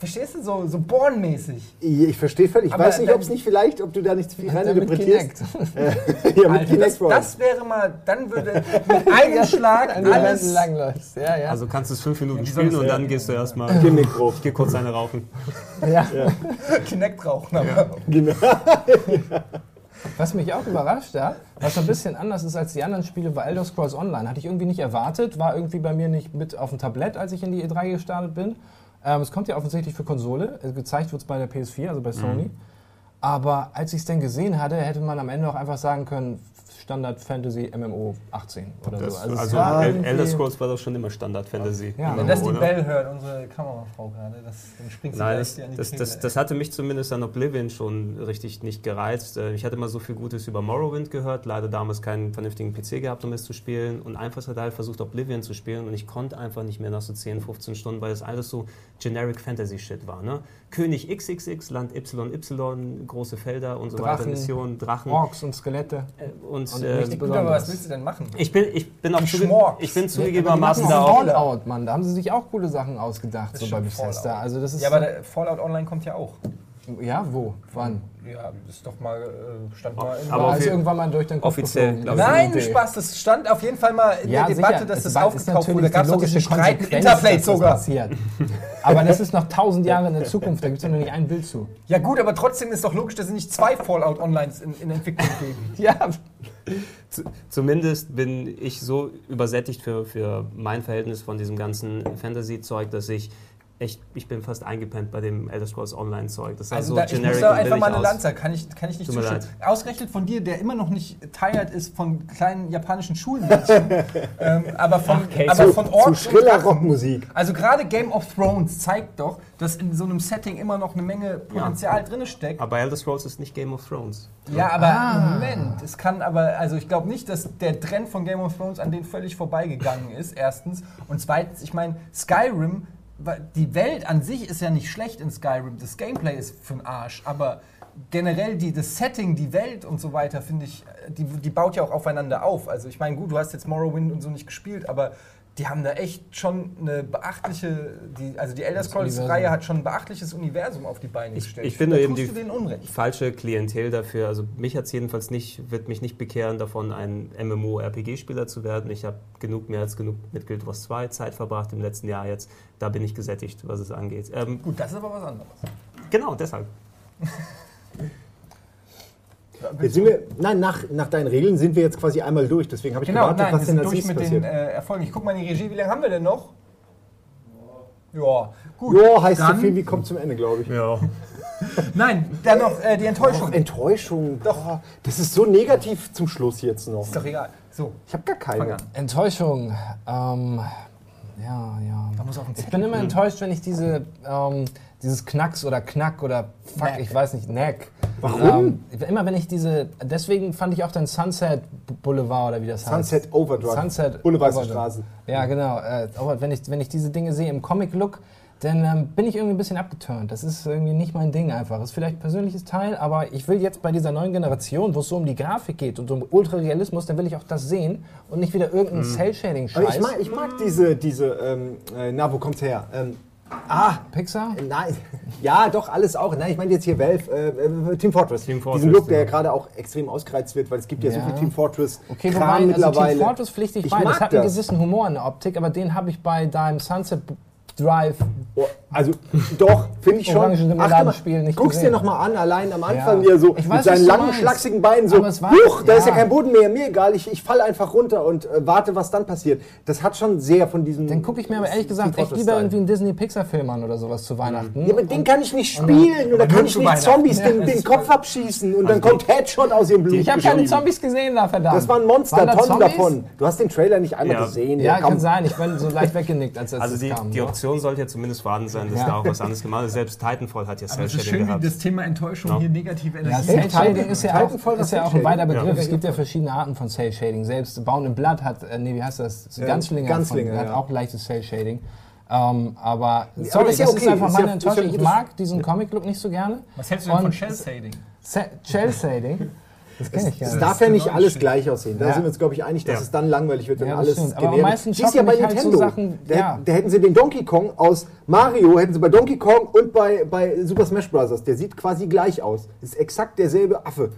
verstehst du, so, so Born-mäßig. Ich verstehe völlig. Ich Aber weiß nicht, ob es nicht vielleicht, ob du da nicht zu viel reininterpretierst. Kinect. ja, mit Alter, Kinect das, das wäre mal, dann würde mit einem Schlag alles langläufst. Ja, ja. Also kannst du es fünf Minuten spielen und dann gehst du erstmal. Kinect Pro. Ich geh kurz eine rauchen. ja. Kinect rauchen. Aber Genau. Was mich auch überrascht hat, was ein bisschen anders ist als die anderen Spiele, war Elder Scrolls Online. Hatte ich irgendwie nicht erwartet, war irgendwie bei mir nicht mit auf dem Tablett, als ich in die E3 gestartet bin. Ähm, es kommt ja offensichtlich für Konsole. Äh, Gezeigt wird es bei der PS4, also bei Sony. Aber als ich es denn gesehen hatte, hätte man am Ende auch einfach sagen können, Standard Fantasy MMO 18 oder Das, so. also irgendwie- Elder Scrolls war doch schon immer Standard Fantasy. Ja. Wenn das die oder? Bell hört, unsere Kamerafrau gerade, das, dann springt sie Nein, das, an die das, das, das hatte mich zumindest an Oblivion schon richtig nicht gereizt. Äh, Ich hatte mal so viel Gutes über Morrowind gehört, leider damals keinen vernünftigen PC gehabt, um es zu spielen. Und einfach hat halt versucht, Oblivion zu spielen und ich konnte einfach nicht mehr nach so 10, 15 Stunden, weil das alles so generic Fantasy-Shit war. Ne? König XXX, Land YY, große Felder und so weiter, Drachen, Missionen, Drachen. Orks und Skelette. Äh, Und, Und richtig Gut, aber was willst du denn machen? ich bin, ich bin auch zuge ich bin zugegebenermaßen da auch. Fallout, Mann. Da haben sie sich auch coole Sachen ausgedacht, so bei Bethesda. Also das ist Ja, aber der Fallout Online kommt ja auch. Ja, wo? Wann? Ja, das ist doch mal, äh, stand mal in Aber also je- irgendwann mal durch den Kopf offiziell, ich, Nein, Idee. Spaß, das stand auf jeden Fall mal in Ja, der Debatte, sicher. dass Es das ist aufgekauft wurde. Da gab es diesen logische Streit mit das sogar. passiert. Aber das ist noch tausend Jahre in der Zukunft, da gibt es ja noch nicht ein Bild zu. Ja gut, aber trotzdem ist doch logisch, dass sie nicht zwei Fallout Onlines in, in Entwicklung geben. Ja, Z- Zumindest bin ich so übersättigt für, für mein Verhältnis von diesem ganzen Fantasy-Zeug, dass ich echt, ich bin fast eingepennt bei dem Elder Scrolls Online Zeug. Das sah Also so da, ich muss generic da einfach mal eine. Lanze, kann ich, kann ich nicht zustimmen. Ausgerechnet von dir, der immer noch nicht tired ist von kleinen japanischen Schulmädchen, ähm, aber von, aber zu, von zu Orks und schriller. Rockmusik. Also gerade Game of Thrones zeigt doch, dass in so einem Setting immer noch eine Menge Potenzial drin steckt. Aber Elder Scrolls ist nicht Game of Thrones. Ja, aber Moment, es kann aber, also ich glaube nicht, dass der Trend von Game of Thrones an den völlig vorbeigegangen ist, erstens. Und zweitens, ich meine, Skyrim, die Welt an sich ist ja nicht schlecht in Skyrim, das Gameplay ist für den Arsch, aber generell die, das Setting, die Welt und so weiter, finde ich, äh, die, die baut ja auch aufeinander auf. Also ich meine, gut, du hast jetzt Morrowind und so nicht gespielt, aber die haben da echt schon eine beachtliche, die, also die Elder Scrolls-Reihe hat schon ein beachtliches Universum auf die Beine Ich, gestellt. ich finde da eben die falsche Klientel dafür. Also mich hat es jedenfalls nicht, wird mich nicht bekehren, davon ein MMO-RPG-Spieler zu werden. Ich habe genug mehr als genug mit Guild Wars 2 Zeit verbracht im letzten Jahr jetzt. Da bin ich gesättigt, was es angeht. Ähm, Gut, das ist aber was anderes. genau, deshalb. Jetzt sind wir, nein, nach, nach deinen Regeln sind wir jetzt quasi einmal durch. Deswegen habe ich Genau, gewartet, nein, wir was denn sind als durch nächstes mit passiert. den äh, Erfolgen. Ich guck mal in die Regie, wie lange haben wir denn noch? Ja, gut. Jo, heißt so dann, viel wie kommt zum Ende, glaube ich. Ja. Nein, dann noch äh, die Enttäuschung. Doch, Enttäuschung. Doch. Das ist so negativ zum Schluss jetzt noch. Ist doch egal. So, Ich habe gar keine. Enttäuschung. Ähm, ja, ja. Ich bin immer enttäuscht, wenn ich diese, ähm, dieses Knacks oder Knack oder Fuck, Knack. ich weiß nicht, Neck. Warum? Ähm, immer wenn ich diese, deswegen fand ich auch den Sunset Boulevard oder wie das heißt. Sunset Overdrive. Sunset Overdrive. Straße. Ja, genau. Äh, aber wenn ich, wenn ich diese Dinge sehe im Comic-Look, dann ähm, bin ich irgendwie ein bisschen abgeturnt. Das ist irgendwie nicht mein Ding einfach. Das ist vielleicht ein persönliches Teil, aber ich will jetzt bei dieser neuen Generation, wo es so um die Grafik geht und um Ultrarealismus, dann will ich auch das sehen und nicht wieder irgendeinen Cell-Shading-Scheiß. Aber ich mag, ich mag diese, diese ähm, äh, na, wo kommt's her? Ähm, ah, Pixar? Nein, ja, doch, alles auch. Nein, ich meine jetzt hier Valve, äh, äh, Team Fortress. Team Fortress, Diesen Look, der ja gerade auch extrem ausgereizt wird, weil es gibt ja, so Ja. viel Team Fortress Okay, Kram wobei, also mittlerweile. Team Fortress pflichtig Ich bei. Das hat einen gewissen Humor in der Optik, aber den habe ich bei deinem Sunset Drive. Oh, also doch, finde ich schon. Orange Ach, guck mal, Marmeladenspiel nicht guck's dir gesehen. nochmal an, allein am Anfang Ja. hier so Ich mit weiß, seinen langen, schlachsigen Beinen so, huch, da ist ja ja. kein Boden mehr, mir egal, ich, ich falle einfach runter und äh, warte, was dann passiert. Das hat schon sehr von diesem... Den gucke ich mir aber ehrlich gesagt echt lieber irgendwie einen Disney-Pixar-Film an oder sowas zu Weihnachten. Ja, aber den kann ich nicht spielen und dann kann ich nicht. Zombies Ja, den, den Kopf abschießen und dann kommt Headshot aus ihrem Blut. ich habe keine. Zombies gesehen da, verdammt. Das waren Monster, Tonnen davon. Du hast den Trailer nicht einmal Ja. gesehen. Ja, kann sein. Ich bin so leicht weggenickt, als das Also die, kam. Option sollte ja zumindest vorhanden sein, dass Ja. da auch was anderes gemacht wird. Selbst Titanfall hat ja Aber es ist Cell-Shading schön, wie gehabt. das Thema Enttäuschung Ja. hier negative Ja, Energie Cell Shading Titan- ist ja auch, ist ja auch ein weiter. Begriff. Ja. Es gibt ja verschiedene Arten von Cell Shading. Selbst Bound in Blood hat, äh, nee, wie heißt das? Ja, Ganzlinger, Ganzlinger, von, hat ja. auch leichtes Cell Shading. Ähm, aber sorry, das das ist ja ist, okay. einfach Ist meine ja- ist ja Enttäuschung. ich mag diesen Comic-Look nicht so gerne. Was hältst du denn von Und Shell Das kenne ich gar Es nicht. darf ja nicht genau alles gleich aussehen. Da Ja. sind wir uns, glaube ich, einig, dass Ja. es dann langweilig wird, wenn Ja, alles stimmt. Aber am generisch- meisten Siehst du ja bei mich halt so Nintendo. Sachen- da, ja. da hätten sie den Donkey Kong aus Mario, hätten sie bei Donkey Kong und bei, bei Super Smash Bros. Der sieht quasi gleich aus. Ist exakt derselbe Affe.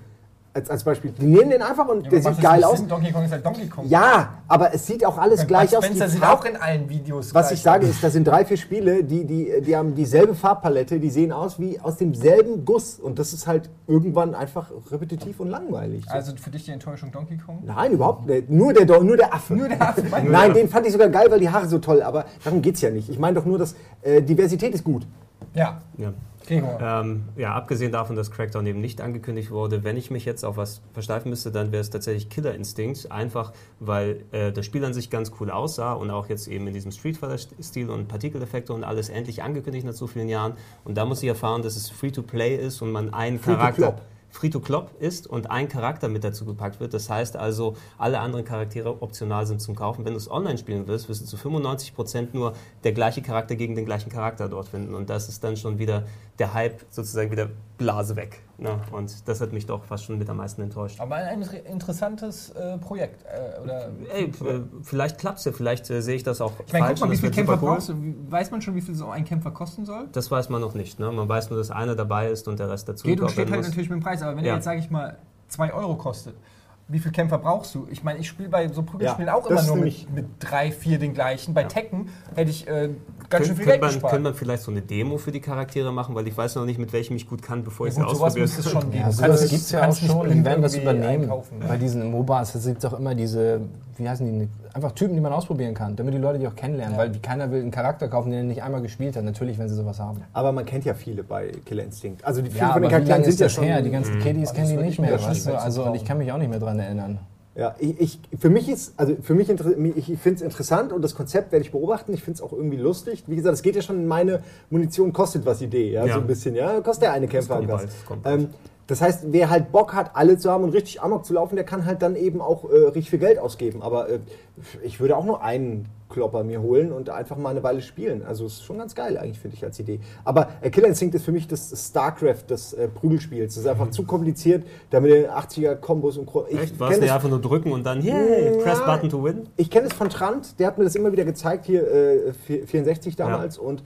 Als, als Beispiel. Die nehmen den einfach und der macht sieht geil aus. Sinn? Donkey Kong ist halt Donkey Kong. Ja, aber es sieht auch alles Bud gleich aus. Spencer sieht auch in allen Videos Was gleich ich sage ist, da sind drei, vier Spiele, die, die, die haben dieselbe Farbpalette, die sehen aus wie aus demselben Guss. Und das ist halt irgendwann einfach repetitiv und langweilig. So. Also für dich die Enttäuschung Donkey Kong? Nein, überhaupt nicht. Nur der, nur der Affe. Nur der Affe, Nein, den fand ich sogar geil, weil die Haare so toll, aber darum geht es ja nicht. Ich meine doch nur, dass äh, Diversität ist gut. Ja, Ja. Ähm, ja, abgesehen davon, dass Crackdown eben nicht angekündigt wurde, wenn ich mich jetzt auf was versteifen müsste, dann wäre es tatsächlich Killer Instinct. Einfach, weil äh, das Spiel an sich ganz cool aussah und auch jetzt eben in diesem Street Fighter-Stil und Partikeleffekte und alles endlich angekündigt nach so vielen Jahren. Und da muss ich erfahren, dass es Free-to-Play ist und man einen Free Charakter... Plop. Free-to-Clop ist und ein Charakter mit dazu gepackt wird. Das heißt also, alle anderen Charaktere optional sind zum Kaufen. Wenn du es online spielen willst, wirst du zu 95% nur der gleiche Charakter gegen den gleichen Charakter dort finden. Und das ist dann schon wieder der Hype, sozusagen wieder Blase weg. Ne? Und das hat mich doch fast schon mit am meisten enttäuscht. Aber ein inter- interessantes äh, Projekt. Äh, oder Ey, äh, vielleicht klappt es ja, vielleicht äh, sehe ich das auch ich meine, falsch. guck mal, wie wird Kämpfer cool. brauchst du? Weiß man schon, wie viel so ein Kämpfer kosten soll? Das weiß man noch nicht. Ne? Man weiß nur, dass einer dabei ist und der Rest dazu Geht und steht halt muss. natürlich mit dem Preis, aber wenn Ja. er jetzt, sage ich mal, 2 Euro kostet wie viele Kämpfer brauchst du? Ich meine, ich spiele bei so Prügelspielen Ja, auch das immer nur mit, mit drei, vier den gleichen. Bei Tekken hätte ich äh, ganz schön Könnte viel Geld man, könnte man vielleicht so eine Demo für die Charaktere machen, weil ich weiß noch nicht, mit welchem ich gut kann, bevor ich ja, sie gut, sowas ausprobiere. müsste es schon geben. Ja, sowas kannst gibt es ja auch schon. Die werden das übernehmen. einkaufen. Bei diesen MOBAs gibt es auch immer diese, wie heißen die, einfach Typen, die man ausprobieren kann, damit die Leute die auch kennenlernen. Weil keiner will einen Charakter kaufen, den er nicht einmal gespielt hat. Natürlich, wenn sie sowas haben. Aber man kennt ja viele bei Killer Instinct. Also die viele Ja, von den Charakteren sind ja schon. her? Die ganzen Kiddies kennen die nicht mehr. Weißt du? Also, und ich kann mich auch nicht mehr dran erinnern. Ja, ich, ich, für mich ist, also für mich, ich finde es interessant und das Konzept werde ich beobachten. Ich finde es auch irgendwie lustig. Wie gesagt, es geht ja schon in meine Munition kostet was Idee, ja, Ja. so ein bisschen, ja, kostet der eine Kämpfer was. Ähm, das heißt, wer halt Bock hat, alle zu haben und richtig Amok zu laufen, der kann halt dann eben auch äh, richtig viel Geld ausgeben. Aber äh, ich würde auch nur einen Klopper mir holen und einfach mal eine Weile spielen. Also ist schon ganz geil eigentlich, finde ich, als Idee. Aber äh, Killer Instinct ist für mich das StarCraft des äh, Prügelspiels. Das ist einfach zu kompliziert, damit den 80er-Kombos und Kro- ich Echt? Was? das- einfach nur drücken und dann, Ja. press button to win? ich kenne es von Trant, der hat mir das immer wieder gezeigt, hier äh, 64 damals. Und äh,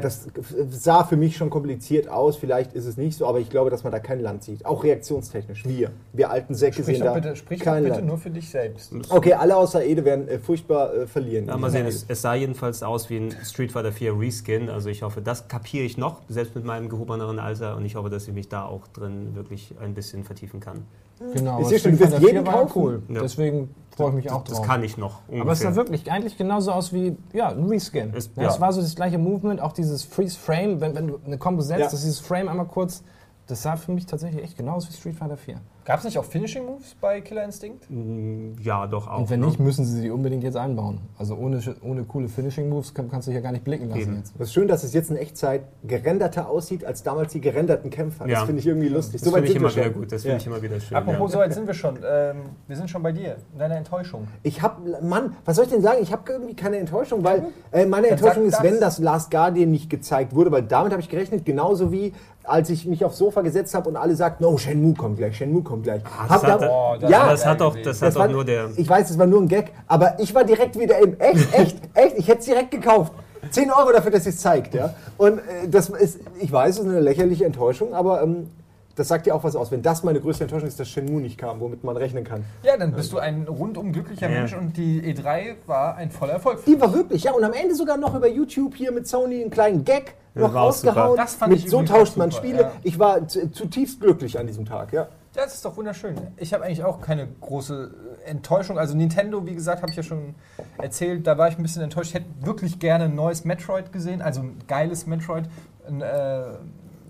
das sah für mich schon kompliziert aus. Vielleicht ist es nicht so, aber ich glaube, dass man da kein Land sieht. Auch reaktionstechnisch. Wir, wir alten Säcke Sprich sehen doch da bitte, sprich kein bitte Land. nur für dich selbst. Okay, alle außer Ede werden äh, furchtbar äh, verlieren. Ja, mal sehen, es, es sah jedenfalls aus wie ein Street Fighter 4 Reskin. Also ich hoffe, das kapiere ich noch, selbst mit meinem gehobeneren Alter. Und ich hoffe, dass ich mich da auch drin wirklich ein bisschen vertiefen kann. Genau, aber sehe schon, Street du wirst Fighter 4 jeden war kaufen. cool. Ja. Deswegen freue ich mich auch Das drauf. kann ich noch. Ungefähr. Aber es sah wirklich eigentlich genauso aus wie ja, ein Reskin. Ist- ja. Es war so das gleiche Movement, auch dieses Freeze Frame, wenn, wenn du eine Combo setzt, Ja. dass dieses Frame einmal kurz, das sah für mich tatsächlich echt genauso wie Street Fighter 4. Gab es nicht auch Finishing Moves bei Killer Instinct? Mm, Ja, doch auch. Und wenn ne? nicht, müssen sie sie unbedingt jetzt einbauen. Also ohne, ohne coole Finishing Moves kann, kannst du dich ja gar nicht blicken lassen Eben. jetzt. Es ist schön, dass es jetzt in Echtzeit gerenderter aussieht als damals die gerenderten Kämpfer. Das Ja. finde ich irgendwie lustig. Das So weit finde ich sind wir immer wieder gut. Das Ja. finde ich immer wieder schön. Apropos, ja. so weit sind wir schon. Ähm, wir sind schon bei dir, in deiner Enttäuschung. Ich habe, Mann, was soll ich denn sagen? Ich habe irgendwie keine Enttäuschung, weil äh, meine Dann Enttäuschung ist, sag wenn das. das Last Guardian nicht gezeigt wurde, weil damit habe ich gerechnet, genauso wie als ich mich aufs Sofa gesetzt habe und alle sagten, oh, Shenmue kommt gleich, Shenmue kommt gleich. das Hab hat- da- Oh, das ja, das hat doch, das das hat war, doch nur der. ich weiß, es war nur ein Gag, aber ich war direkt wieder im, echt, echt, echt, ich hätte es direkt gekauft. 10 Euro dafür, dass es zeigt, ja. Und äh, das ist, ich weiß, es ist eine lächerliche Enttäuschung, aber ähm, das sagt ja auch was aus. Wenn das meine größte Enttäuschung ist, dass Shenmue nicht kam, womit man rechnen kann. Ja, dann bist du ein rundum glücklicher Ja. Mensch und die E3 war ein voller Erfolg. Die war wirklich, ja, und am Ende sogar noch über YouTube hier mit Sony einen kleinen Gag noch auch super. rausgehauen. Das fand mit ich so tauscht man super, Spiele. ja. Ich war zu- zutiefst glücklich an diesem Tag, ja. Ja, das ist doch wunderschön. Ich habe eigentlich auch keine große äh, Enttäuschung. Also Nintendo, wie gesagt, habe ich ja schon erzählt, da war ich ein bisschen enttäuscht. Ich hätte wirklich gerne ein neues Metroid gesehen, also ein geiles Metroid. Ein, äh,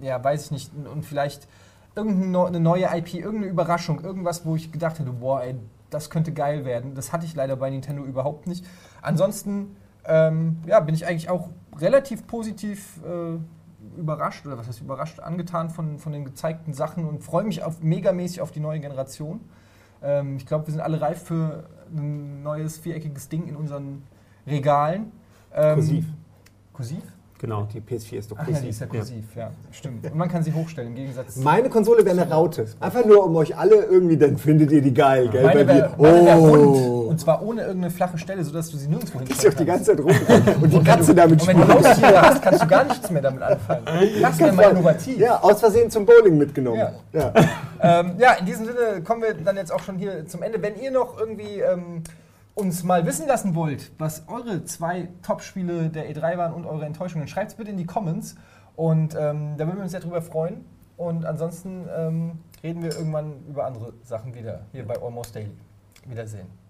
ja, weiß ich nicht. Und vielleicht irgendeine neu- eine neue IP, irgendeine Überraschung, irgendwas, wo ich gedacht hätte, boah, ey, das könnte geil werden. Das hatte ich leider bei Nintendo überhaupt nicht. Ansonsten ähm, ja, bin ich eigentlich auch relativ positiv äh, überrascht, oder was heißt überrascht, angetan von, von den gezeigten Sachen und freue mich auf, megamäßig auf die neue Generation. Ähm, ich glaube, wir sind alle reif für ein neues viereckiges Ding in unseren Regalen. Ähm, Kursiv. Kursiv? Genau. Die PS4 ist doch Ach ja, die kursiv. ist ja kursiv, ja. Stimmt. Und man kann sie hochstellen im Gegensatz Meine Konsole wäre eine Raute. Einfach nur, um euch alle irgendwie, dann findet ihr die geil, gell? Meine bei wäre mir. wär Oh. rund. Und zwar ohne irgendeine flache Stelle, sodass du sie nirgendwo hinstellen auf die kannst. ganze Zeit rum. Und die Katze damit Und wenn du spielt. Haustiere hast, kannst du gar nichts mehr damit anfangen. Das wäre mal innovativ. Ja, aus Versehen zum Bowling mitgenommen. Ja. Ja. Ähm, ja, in diesem Sinne kommen wir dann jetzt auch schon hier zum Ende. Wenn ihr noch irgendwie ähm, uns mal wissen lassen wollt, was eure zwei Top-Spiele der E3 waren und eure Enttäuschungen, schreibt es bitte in die Comments. Und ähm, da würden wir uns sehr drüber freuen. Und ansonsten ähm, reden wir irgendwann über andere Sachen wieder hier bei Almost Daily. Wiedersehen.